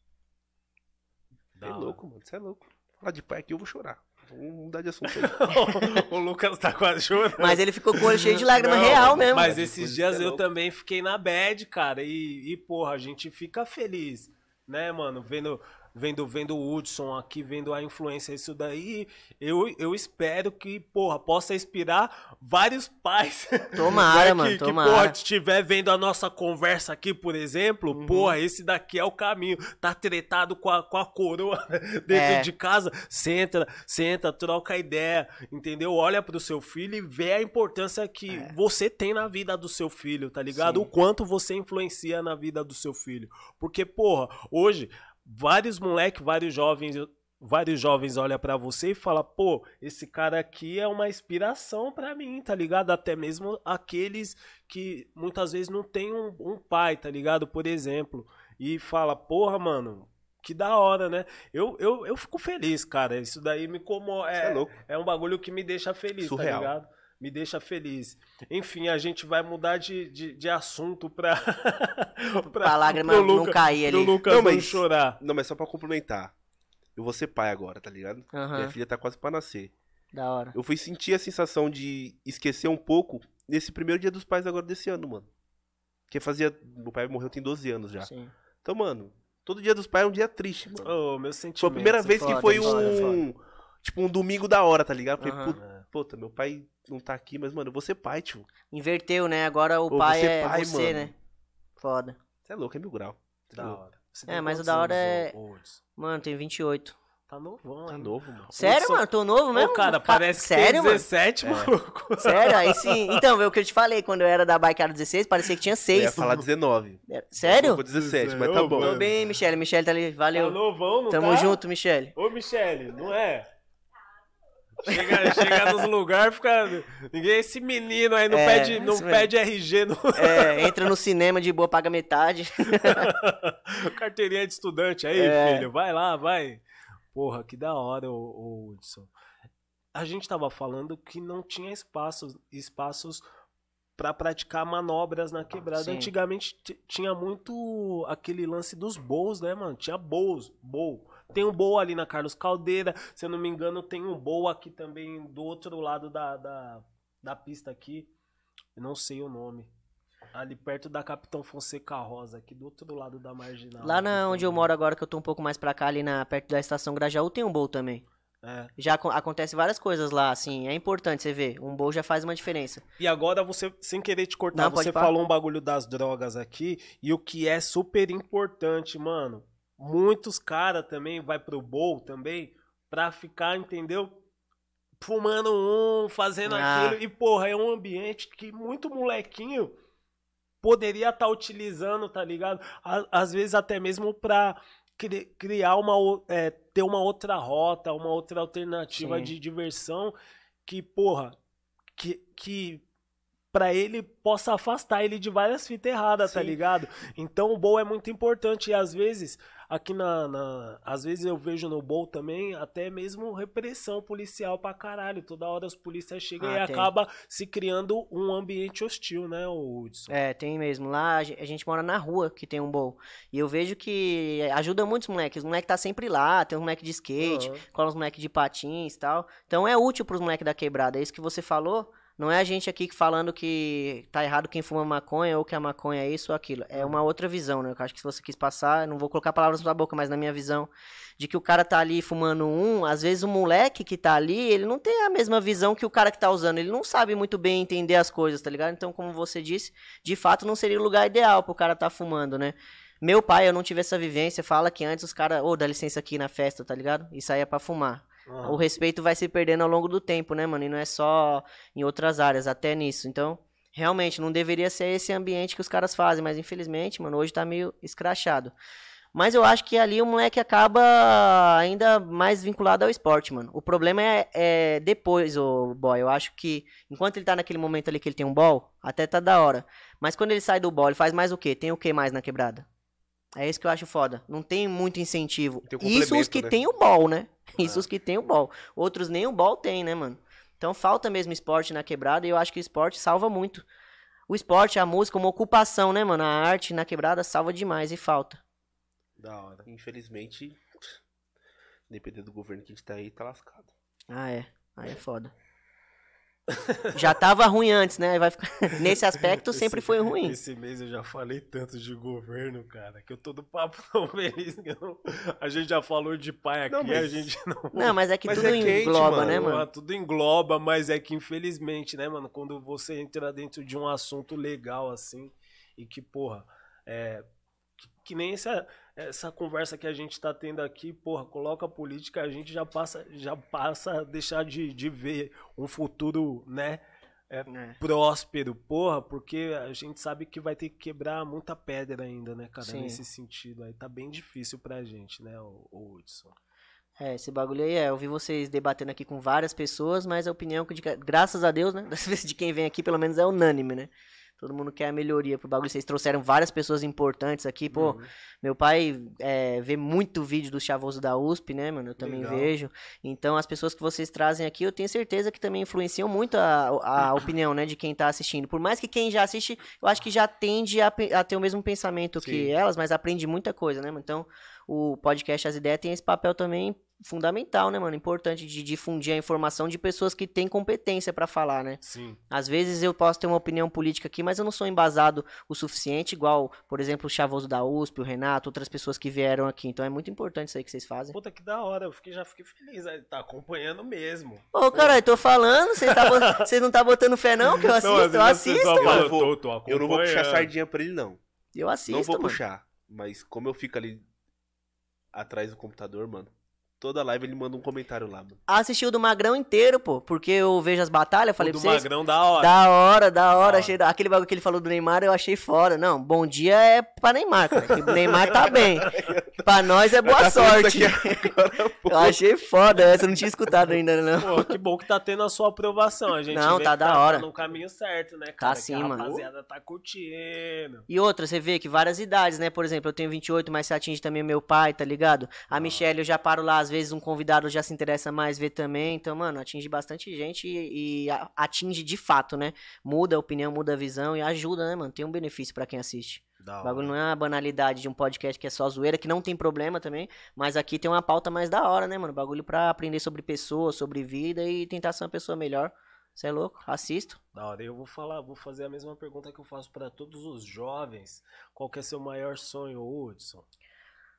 Você é louco, mano. Você é louco. Falar de pai aqui eu vou chorar. Vamos mudar de assunto aí. o Lucas tá quase chorando. Mas ele ficou com o olho cheio de lágrima Não, real mesmo. Mas esses dias é eu também fiquei na bad, cara. E, e, porra, a gente fica feliz, né, mano? Vendo, vendo, vendo o Hudson aqui, vendo a influência isso daí. Eu, eu espero que, porra, possa inspirar vários pais. Tomara, né, mano, que, que, tomara. porra, estiver vendo a nossa conversa aqui, por exemplo, Uhum. porra, esse daqui é o caminho. Tá tretado com a, com a coroa dentro É. de casa, senta, senta, troca ideia, entendeu? Olha pro seu filho e vê a importância que você tem na vida do seu filho, tá ligado? É. Sim. O quanto você influencia na vida do seu filho. Porque, porra, hoje, vários moleques, vários jovens. Vários jovens olham pra você e falam, pô, esse cara aqui é uma inspiração pra mim, tá ligado? Até mesmo aqueles que muitas vezes não tem um, um pai, tá ligado? Por exemplo. E fala, porra, mano, que da hora, né? Eu, eu, eu fico feliz, cara. Isso daí me como é é, é um bagulho que me deixa feliz, Surreal. tá ligado? Me deixa feliz. Enfim, a gente vai mudar de, de, de assunto pra. Pra lágrima pro não Luca- cair ali. Lucas Não, não, mas- chorar. Não, mas só pra complementar. Eu vou ser pai agora, tá ligado? Aham, Minha filha tá quase pra nascer. da hora. Eu fui sentir a sensação de esquecer um pouco nesse primeiro dia dos pais agora desse ano, mano. Porque fazia. Meu pai morreu tem 12 anos já. Sim. Então, mano, todo dia dos pais é um dia triste, mano. Ô, meu sentimento. Foi a primeira vez que foi um. Tipo, um domingo da hora, tá ligado? Falei, Aham. "Puta, meu pai não tá aqui, mas, mano, eu vou ser pai, tio. Inverteu, né? Agora o Ô, pai você é pai, você, mano. né? Foda. Você é louco, é mil grau. Você é Da louco. hora. Você É, mas o da hora é- Hudson? Mano, tem 28. Tá novão, Tá hein? novo, mano. Sério, Hudson- mano? Tô novo mesmo? Ô, cara, Ca- parece que Sério, tem mano? 17, É. maluco. Sério? Aí sim. Então, foi o que eu te falei. Quando eu era da bike era 16, parecia que tinha Eu 6. ia falar 19. Sério? Ficou 17, mas tá Ô, bom. Tô bem, Michele. Michele tá ali. Tá Valeu. novão, não Tamo tá? junto, Michele. Ô, Michele, não é? Chega, chega nos lugares, fica. Ninguém, esse menino aí não É, pede, não pede RG, não. É, entra no cinema de boa, paga metade. Carteirinha de estudante aí, É. filho. Vai lá, vai. Porra, que da hora, ô Hudson. A gente tava falando que não tinha espaços, espaços para praticar manobras na quebrada. Sim. Antigamente tinha muito aquele lance dos bowls, né, mano? Tinha bowls, bowl. Tem um bowl ali na Carlos Caldeira, se eu não me engano, tem um bowl aqui também do outro lado da, da, da pista aqui. Eu não sei o nome. Ali perto da Capitão Fonseca Rosa, aqui do outro lado da marginal. Lá na onde eu moro agora, que eu tô um pouco mais pra cá, ali na, perto da estação Grajaú, tem um bowl também. É. Já acon- acontece várias coisas lá, assim. É importante você ver. Um bowl já faz uma diferença. E agora você, sem querer te cortar, Não, você falou um bagulho das drogas aqui, e o que é super importante, mano. Muitos caras também vai pro bowl também pra ficar, entendeu? Fumando um, fazendo Ah. aquilo. E, porra, é um ambiente que muito molequinho poderia estar utilizando, tá ligado? Às vezes até mesmo pra cri- criar uma, é, ter uma outra rota, uma outra alternativa Sim. de diversão que, porra, que, que para ele possa afastar ele de várias fitas erradas, tá Sim. ligado? Então o bowl é muito importante e às vezes aqui na, na- às vezes eu vejo no bowl também até mesmo repressão policial pra caralho. Toda hora os policiais chegam Ah, e tem. acaba se criando um ambiente hostil, né, Hudson? É, tem mesmo. Lá a gen- a gente mora na rua que tem um bowl. E eu vejo que ajuda muitos moleques. Os moleques tá sempre lá, tem uns moleques de skate, Aham. cola uns moleques de patins e tal. Então é útil pros moleques da quebrada. É isso que você falou. Não é a gente aqui falando que tá errado quem fuma maconha ou que a maconha é isso ou aquilo. É uma outra visão, né? Eu acho que se você quis passar, não vou colocar palavras na sua boca, mas na minha visão, de que o cara tá ali fumando um, às vezes o moleque que tá ali, ele não tem a mesma visão que o cara que tá usando. Ele não sabe muito bem entender as coisas, tá ligado? Então, como você disse, de fato não seria o lugar ideal pro cara tá fumando, né? Meu pai, eu não tive essa vivência, fala que antes os caras, ô, dá licença aqui na festa, tá ligado? E saía pra fumar. O respeito vai se perdendo ao longo do tempo, né, mano? E não é só em outras áreas, até nisso. Então, realmente, não deveria ser esse ambiente que os caras fazem, mas infelizmente, mano, hoje tá meio escrachado. Mas eu acho que ali o moleque acaba ainda mais vinculado ao esporte, mano. O problema é, é depois, o boy. Eu acho que enquanto ele tá naquele momento ali que ele tem um ball, até tá da hora. Mas quando ele sai do ball, ele faz mais o quê? Tem o que mais na quebrada? É isso que eu acho foda. Não tem muito incentivo. Tem o Isso os que né? tem o ball, né? É. Isso os que tem o ball. Outros nem o ball tem, né, mano? Então falta mesmo esporte na quebrada e eu acho que o esporte salva muito. O esporte, a música, uma ocupação, né, mano? A arte na quebrada salva demais e falta. Da hora. Infelizmente, dependendo do governo que a gente tá aí, tá lascado. Ah, é. Aí é foda. Já tava ruim antes, né? Vai ficar... Nesse aspecto sempre Esse- foi ruim. Esse mês eu já falei tanto de governo, cara, que eu tô do papo tão feliz. que não- A gente já falou de pai aqui, Não, a mas- gente não. Não, mas é que Mas tudo é quente, engloba, mano. né, mano? tudo engloba, mas é que infelizmente, né, mano, quando você entra dentro de um assunto legal assim, e que, porra, é. Que, que nem essa, essa conversa que a gente tá tendo aqui, porra, coloca a política, a gente já passa, já passa a deixar de, de ver um futuro, né? É. próspero, porra, porque a gente sabe que vai ter que quebrar muita pedra ainda, né, cara, Sim. nesse sentido aí. Tá bem difícil pra gente, né, o, o Hudson. É, esse bagulho aí é. Eu vi vocês debatendo aqui com várias pessoas, mas a opinião que, de- graças a Deus, né? Das vezes de quem vem aqui, pelo menos é unânime, né? Todo mundo quer a melhoria pro bagulho. Vocês trouxeram várias pessoas importantes aqui, pô. Uhum. Meu pai é, vê muito vídeo do Chavoso da USP, né, mano? Eu também Legal. vejo. Então, as pessoas que vocês trazem aqui, eu tenho certeza que também influenciam muito a, a opinião, né, de quem tá assistindo. Por mais que quem já assiste, eu acho que já tende a, a ter o mesmo pensamento que Sim. elas, mas aprende muita coisa, né, mano? Então, o podcast As Ideias tem esse papel também fundamental, né, mano? Importante de difundir a informação de pessoas que têm competência pra falar, né? Sim. Às vezes eu posso ter uma opinião política aqui, mas eu não sou embasado o suficiente, igual, por exemplo, o Chavoso da USP, o Renato, outras pessoas que vieram aqui. Então é muito importante isso aí que vocês fazem. Puta que da hora, eu fiquei, já fiquei feliz, aí, tá acompanhando mesmo. Ô, caralho, tô falando, vocês tá não tá botando fé não? Que eu assisto, às eu você assisto, mano. fala, Eu vou- tô- tô Eu não vou puxar sardinha pra ele, não. Eu assisto, não vou mano. puxar. Mas como eu fico ali atrás do computador, mano. Toda live ele manda um comentário lá, mano. Assisti o do Magrão inteiro, pô, porque eu vejo as batalhas, eu falei o do pra vocês. Magrão da hora. Da hora, da hora. Da Achei, aquele bagulho que ele falou do Neymar, eu achei foda. Não, bom dia é pra Neymar, cara. que o Neymar tá bem. Pra nós é boa Tá sorte. agora. Eu achei foda essa, eu não tinha escutado ainda, não. Pô, que bom que tá tendo a sua aprovação. A gente Não, vê tá que da hora. Tá no caminho certo, né, cara? sim, que a mano. rapaziada tá curtindo. E outra, você vê que várias idades, né? Por exemplo, eu tenho 28, mas você atinge também meu pai, tá ligado? A Michelle, eu já paro lá, às vezes um convidado já se interessa mais ver também. Então, mano, atinge bastante gente e, e atinge de fato, né? Muda a opinião, muda a visão e ajuda, né, mano? Tem um benefício pra quem assiste. Da O bagulho não é uma banalidade de um podcast que é só zoeira, que não tem problema também, mas aqui tem uma pauta mais da hora, né, mano? Bagulho pra aprender sobre pessoas, sobre vida e tentar ser uma pessoa melhor. Você é louco? Assisto. Da hora, eu vou falar, vou fazer a mesma pergunta que eu faço pra todos os jovens. Qual que é seu maior sonho, Hudson?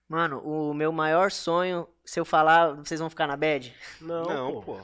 Mano, o meu maior sonho, se eu falar, vocês vão ficar na bad? Não, Não, pô. pô.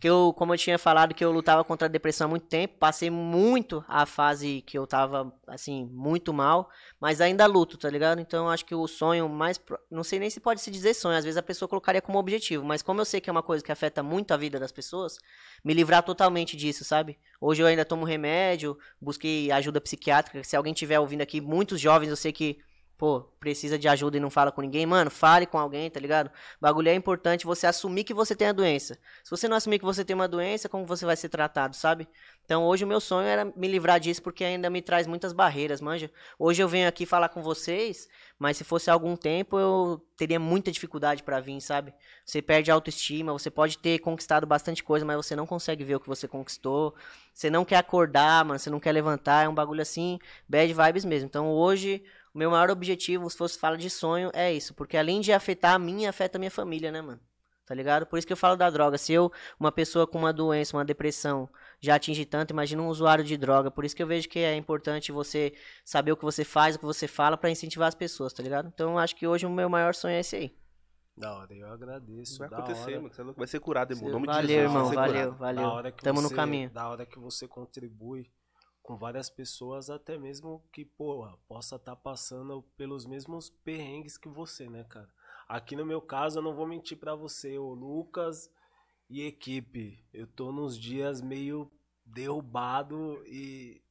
Que eu, como eu tinha falado que eu lutava contra a depressão há muito tempo, passei muito a fase que eu tava, assim, muito mal, mas ainda luto, tá ligado? Então eu acho que o sonho mais. pro- Não sei nem se pode se dizer sonho, às vezes a pessoa colocaria como objetivo, mas como eu sei que é uma coisa que afeta muito a vida das pessoas, me livrar totalmente disso, sabe? Hoje eu ainda tomo remédio, busquei ajuda psiquiátrica. Se alguém tiver ouvindo aqui, muitos jovens eu sei que. Pô, precisa de ajuda e não fala com ninguém, mano, fale com alguém, tá ligado? Bagulho é importante você assumir que você tem a doença. Se você não assumir que você tem uma doença, como você vai ser tratado, sabe? Então hoje o meu sonho era me livrar disso porque ainda me traz muitas barreiras, manja. Hoje eu venho aqui falar com vocês, mas se fosse algum tempo eu teria muita dificuldade pra vir, sabe? Você perde a autoestima, você pode ter conquistado bastante coisa, mas você não consegue ver o que você conquistou. Você não quer acordar, mano, você não quer levantar, é um bagulho assim, bad vibes mesmo. Então hoje o meu maior objetivo, se fosse falar de sonho, é isso, porque além de afetar a mim, afeta a minha família, né, mano? Tá ligado? Por isso que eu falo da droga. Se eu, uma pessoa com uma doença, uma depressão, já atinge tanto, imagina um usuário de droga. Por isso que eu vejo que é importante você saber o que você faz, o que você fala, pra incentivar as pessoas, tá ligado? Então eu acho que hoje o meu maior sonho é esse aí. Da hora, eu agradeço. Vai acontecer, hora. mano. Você é. Vai ser curado, irmão. Em nome de valeu, Jesus, irmão, valeu, curado. valeu. Da hora que Tamo no você- caminho. Da hora que você contribui com várias pessoas, até mesmo que, pô, possa estar passando pelos mesmos perrengues que você, né, cara? Aqui no meu caso, eu não vou mentir pra você, o Lucas e equipe. Eu tô nos dias meio derrubado e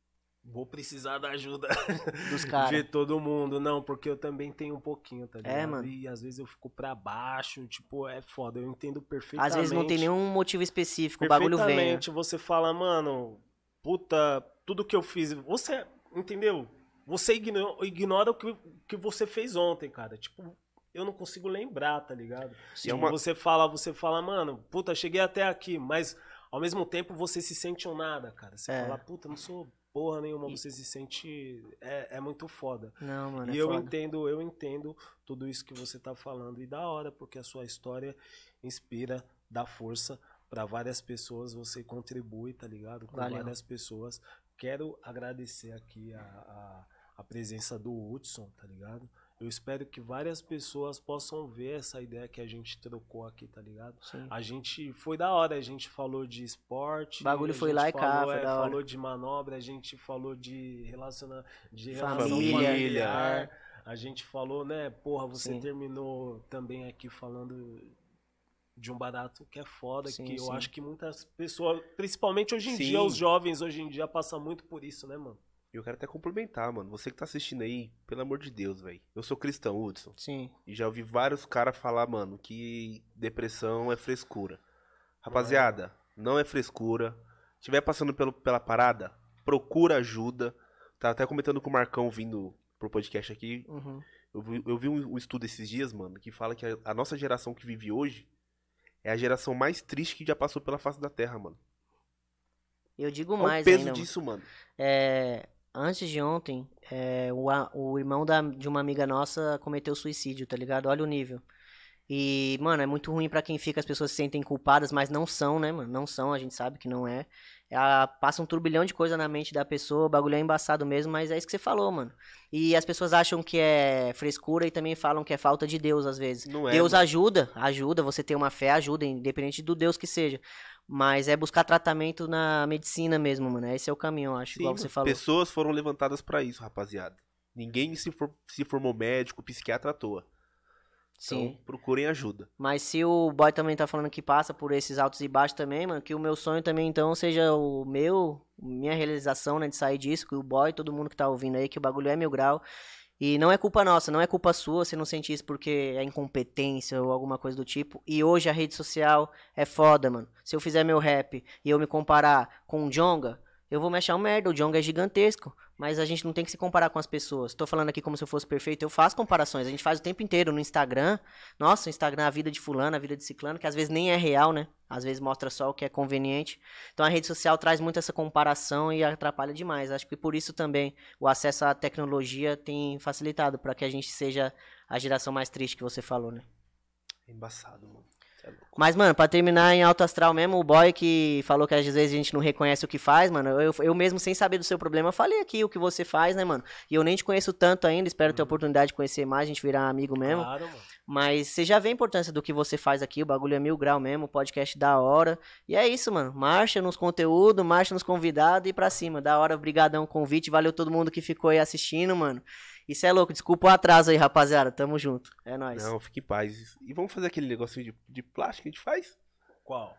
vou precisar da ajuda Dos caras. de todo mundo. Não, porque eu também tenho um pouquinho, tá ligado? É, mano. E às vezes eu fico pra baixo, tipo, é foda. Eu entendo perfeitamente. Às vezes não tem nenhum motivo específico, o bagulho vem. né? Perfeitamente, você fala, mano, puta, tudo que eu fiz, você, entendeu? Você igno- ignora o que, que você fez ontem, cara. Tipo, eu não consigo lembrar, tá ligado? E é Tipo, uma- Você fala, você fala, mano, puta, cheguei até aqui, mas ao mesmo tempo você se sente um nada, cara. Você É. fala, puta, não sou porra nenhuma, você se sente. É, é muito foda. Não, mano, é E eu foda. entendo, eu entendo tudo isso que você tá falando. E da hora, porque a sua história inspira, dá força pra várias pessoas, você contribui, tá ligado? Com Valeu. várias pessoas. Quero agradecer aqui a, a, a presença do Hudson, tá ligado? Eu espero que várias pessoas possam ver essa ideia que a gente trocou aqui, tá ligado? Sim. A gente foi da hora, a gente falou de esporte. O bagulho foi lá e cá, falou, foi é, da hora. falou de manobra, a gente falou de relaciona de Família, relação familiar. é. A gente falou, né, porra, você Sim. terminou também aqui falando de um barato que é foda, Sim, que eu sim. acho que muitas pessoas, principalmente hoje em Sim. dia, os jovens hoje em dia passam muito por isso, né, mano? E eu quero até complementar, mano. Você que tá assistindo aí, pelo amor de Deus, velho. Eu sou cristão, Hudson. Sim. E já ouvi vários caras falar, mano, que depressão é frescura. Rapaziada, não é frescura. Tiver passando pelo, pela parada, procura ajuda. Tava até comentando com o Marcão vindo pro podcast aqui. Uhum. Eu vi, eu vi um, um estudo esses dias, mano, que fala que a, a nossa geração que vive hoje é a geração mais triste que já passou pela face da Terra, mano. Eu digo Olha o mais peso ainda, disso, mano. É, antes de ontem, é, o, o irmão da- de uma amiga nossa cometeu suicídio, tá ligado? Olha o nível. E, mano, é muito ruim pra quem fica, as pessoas se sentem culpadas, mas não são, né, mano? Não são, a gente sabe que não é. É a- passa um turbilhão de coisa na mente da pessoa, o bagulho é embaçado mesmo, mas é isso que você falou, mano. E as pessoas acham que é frescura e também falam que é falta de Deus, às vezes. Não é. Deus mano. ajuda, ajuda, você ter uma fé ajuda, independente do Deus que seja. Mas é buscar tratamento na medicina mesmo, mano. Esse é o caminho, eu acho, Sim, igual você falou. Pessoas foram levantadas pra isso, rapaziada. Ninguém se, for- se formou médico, psiquiatra à toa. Então, Sim. procurem ajuda. Mas se o boy também tá falando que passa por esses altos e baixos também, mano, que o meu sonho também então seja o meu, minha realização, né, de sair disso, que o boy, todo mundo que tá ouvindo aí, que o bagulho é mil grau. E não é culpa nossa, não é culpa sua, você não sente isso porque é incompetência ou alguma coisa do tipo. E hoje a rede social é foda, mano. Se eu fizer meu rap e eu me comparar com o Jonga, eu vou me achar um merda. O Jonga é gigantesco. Mas a gente não tem que se comparar com as pessoas. Tô falando aqui como se eu fosse perfeito. Eu faço comparações. A gente faz o tempo inteiro no Instagram. Nossa, o Instagram, a vida de fulano, a vida de ciclano, que às vezes nem é real, né? Às vezes mostra só o que é conveniente. Então a rede social traz muito essa comparação e atrapalha demais. Acho que por isso também o acesso à tecnologia tem facilitado para que a gente seja a geração mais triste que você falou, né? É embaçado, mano. É. Mas, mano, pra terminar em alto astral mesmo, o boy que falou que às vezes a gente não reconhece o que faz, mano, eu, eu mesmo sem saber do seu problema, falei aqui o que você faz, né, mano? E eu nem te conheço tanto ainda, espero ter a oportunidade de conhecer mais, a gente virar amigo mesmo. Claro, mano. Mas você já vê a importância do que você faz aqui, o bagulho é mil grau mesmo, o podcast da hora. E é isso, mano. Marcha nos conteúdos, marcha nos convidados e pra cima. Da hora, brigadão o convite. Valeu todo mundo que ficou aí assistindo, mano. Isso é louco. Desculpa o atraso aí, rapaziada. Tamo junto. É nóis. Não, fique em paz. E vamos fazer aquele negocinho de, de plástico que a gente faz? Qual?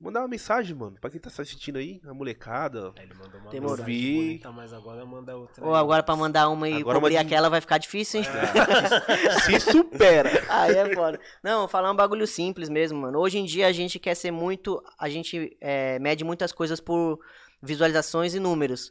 Mandar uma mensagem, mano, pra quem tá assistindo aí, a molecada. Ele mandou uma Demorou. mensagem Vi. bonita, mas agora manda outra. Ou aí. agora pra mandar uma e Agora cobrir de- aquela vai ficar difícil, hein? Se supera! Aí é foda. Não, vou falar um bagulho simples mesmo, mano. Hoje em dia a gente quer ser muito. A gente é, mede muitas coisas por visualizações e números.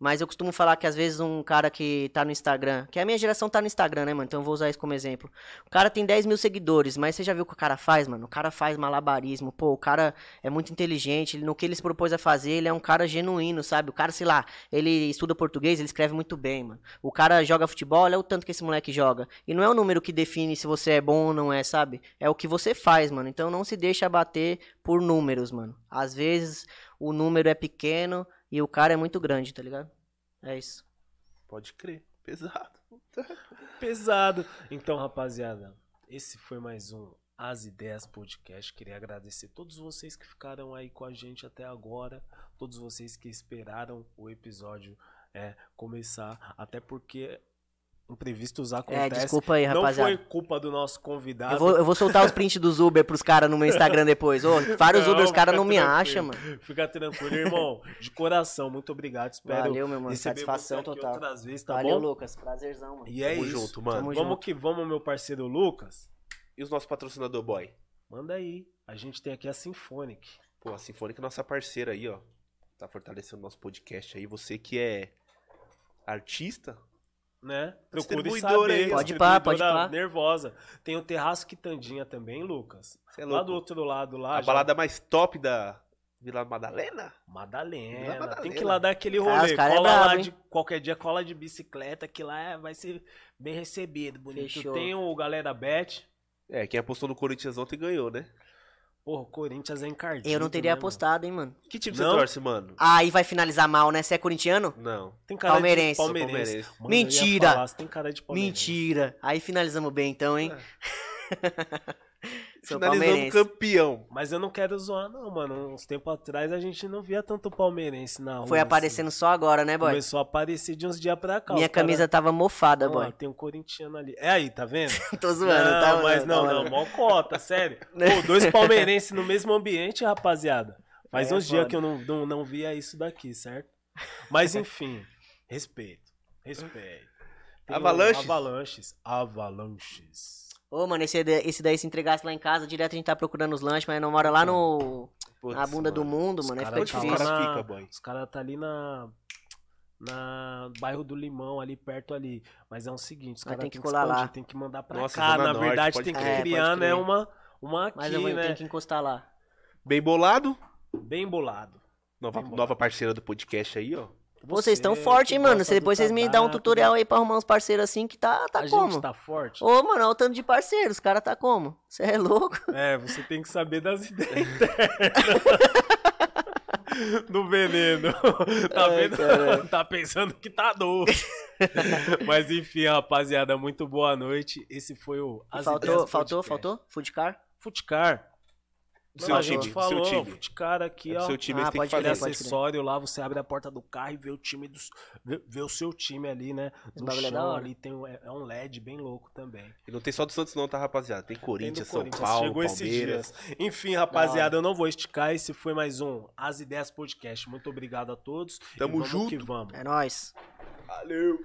Mas eu costumo falar que às vezes um cara que tá no Instagram, que a minha geração tá no Instagram, né, mano? Então eu vou usar isso como exemplo. O cara tem 10 mil seguidores, mas você já viu o que o cara faz, mano? O cara faz malabarismo, pô, o cara é muito inteligente, no que ele se propôs a fazer, ele é um cara genuíno, sabe? O cara, sei lá, ele estuda português, ele escreve muito bem, mano. O cara joga futebol, olha o tanto que esse moleque joga. E não é o número que define se você é bom ou não é, sabe? É o que você faz, mano. Então não se deixa abater por números, mano. Às vezes o número é pequeno e o cara é muito grande, tá ligado? É isso. Pode crer, pesado. Pesado. Então, rapaziada, esse foi mais um As Ideias Podcast. Queria agradecer todos vocês que ficaram aí com a gente até agora, todos vocês que esperaram o episódio é, começar, até porque Imprevistos acontecem. É, desculpa aí, Não rapaziada. foi culpa do nosso convidado. Eu vou, eu vou soltar os prints dos Uber pros caras no meu Instagram depois. Ô, vários Não, Uber, os caras não me acham, mano. Fica tranquilo, irmão. De coração, muito obrigado. Espero Valeu, meu mano. Satisfação total. outras vezes, tá Valeu, bom? Lucas. Prazerzão, mano. E é Tamo isso. junto, mano. Tamo Vamos junto. que vamos, meu parceiro Lucas. E os nossos patrocinador boy? Manda aí. A gente tem aqui a Symphonic. Pô, a Sinfônica é nossa parceira aí, ó. Tá fortalecendo nosso podcast aí. Você que é artista, né? Procure saber. ó. Pode pá, pode pá. nervosa. Tem o Terraço Quitandinha também, Lucas. é lá do outro lado, lá. a já- balada mais top da Vila Madalena? Madalena. Vila Madalena. Tem que ir lá dar aquele rolê. é cola brabo, lá hein? de qualquer dia, cola de bicicleta, que lá é- vai ser bem recebido, bonito. Fechou. Tem o Galera Bet. É, quem apostou no Corinthians ontem ganhou, né? Porra, o Corinthians é encardido. Eu não teria né, mano? apostado, hein, mano. Que time Não? você torce, mano? Aí vai finalizar mal, né? Você é corintiano? Não. Tem cara Palmeirense. de palmeirense. Palmeirense. Mano, Mentira. falar, tem cara de palmeirense. Mentira. Aí finalizamos bem, então, hein? Sou Finalizando palmeirense. campeão. Mas eu não quero zoar, não, mano. Uns tempos atrás a gente não via tanto palmeirense na rua. Foi assim. aparecendo só agora, né, boy? Começou a aparecer de uns dias pra cá. Minha cara- camisa tava mofada, boy. tem um corintiano ali. É aí, tá vendo? Tô zoando, não, tá? mas não, tá, não, mó cota, sério. Pô, dois palmeirenses no mesmo ambiente, rapaziada. Faz É, uns dias que eu não, não, não via isso daqui, certo? Mas enfim, respeito. Respeito. Tem Avalanches? Avalanches. Avalanches. Ô, mano, esse, esse daí se entregasse lá em casa, direto a gente tá procurando os lanches, mas não mora lá no. Putz, na bunda do mano. mundo, Os mano. Aí cara fica tá difícil. Os na- fica, boy? Os caras tá ali na. Na bairro do Limão, ali perto ali. Mas é o seguinte, os caras tem tem que que colar lá. tem que mandar pra Nossa, cá. Na Norte, verdade, tem que. É, criar, né, uma, uma aqui, Mas eu vou, né? tenho que encostar lá. Bem bolado. Bem bolado. Nova, Bem bolado. nova parceira do podcast aí, ó. Vocês estão que hein, mano? Se depois vocês me dão um tutorial aí pra arrumar uns parceiros assim que tá, tá a como? gente tá forte? Ô, mano, olha o tanto de parceiros, os caras tá como? Você é louco? É, você tem que saber das ideias. Do veneno. Tá Ai, vendo? Tá pensando que tá doce. Mas enfim, rapaziada, muito boa noite. Esse foi o As faltou, faltou, Podcast. faltou? Food car? Não, seu a gente time, falou, seu time. Futcar aqui, É ó. seu time, Ah, você tem que pode fazer. crer, acessório lá, você abre a porta do carro e vê o time dos. Vê, vê o seu time ali, né? Esse No é chão hora. ali tem um, é, é um LED bem louco também. E não tem só do Santos não, tá, rapaziada? Tem Tem do Corinthians, São Corinthians, Paulo, Chegou esses Palmeiras. dias. Enfim, rapaziada, eu não vou esticar. Esse foi mais um As Ideias Podcast. Muito obrigado a todos. Tamo vamos junto. que vamos. É nóis. Valeu.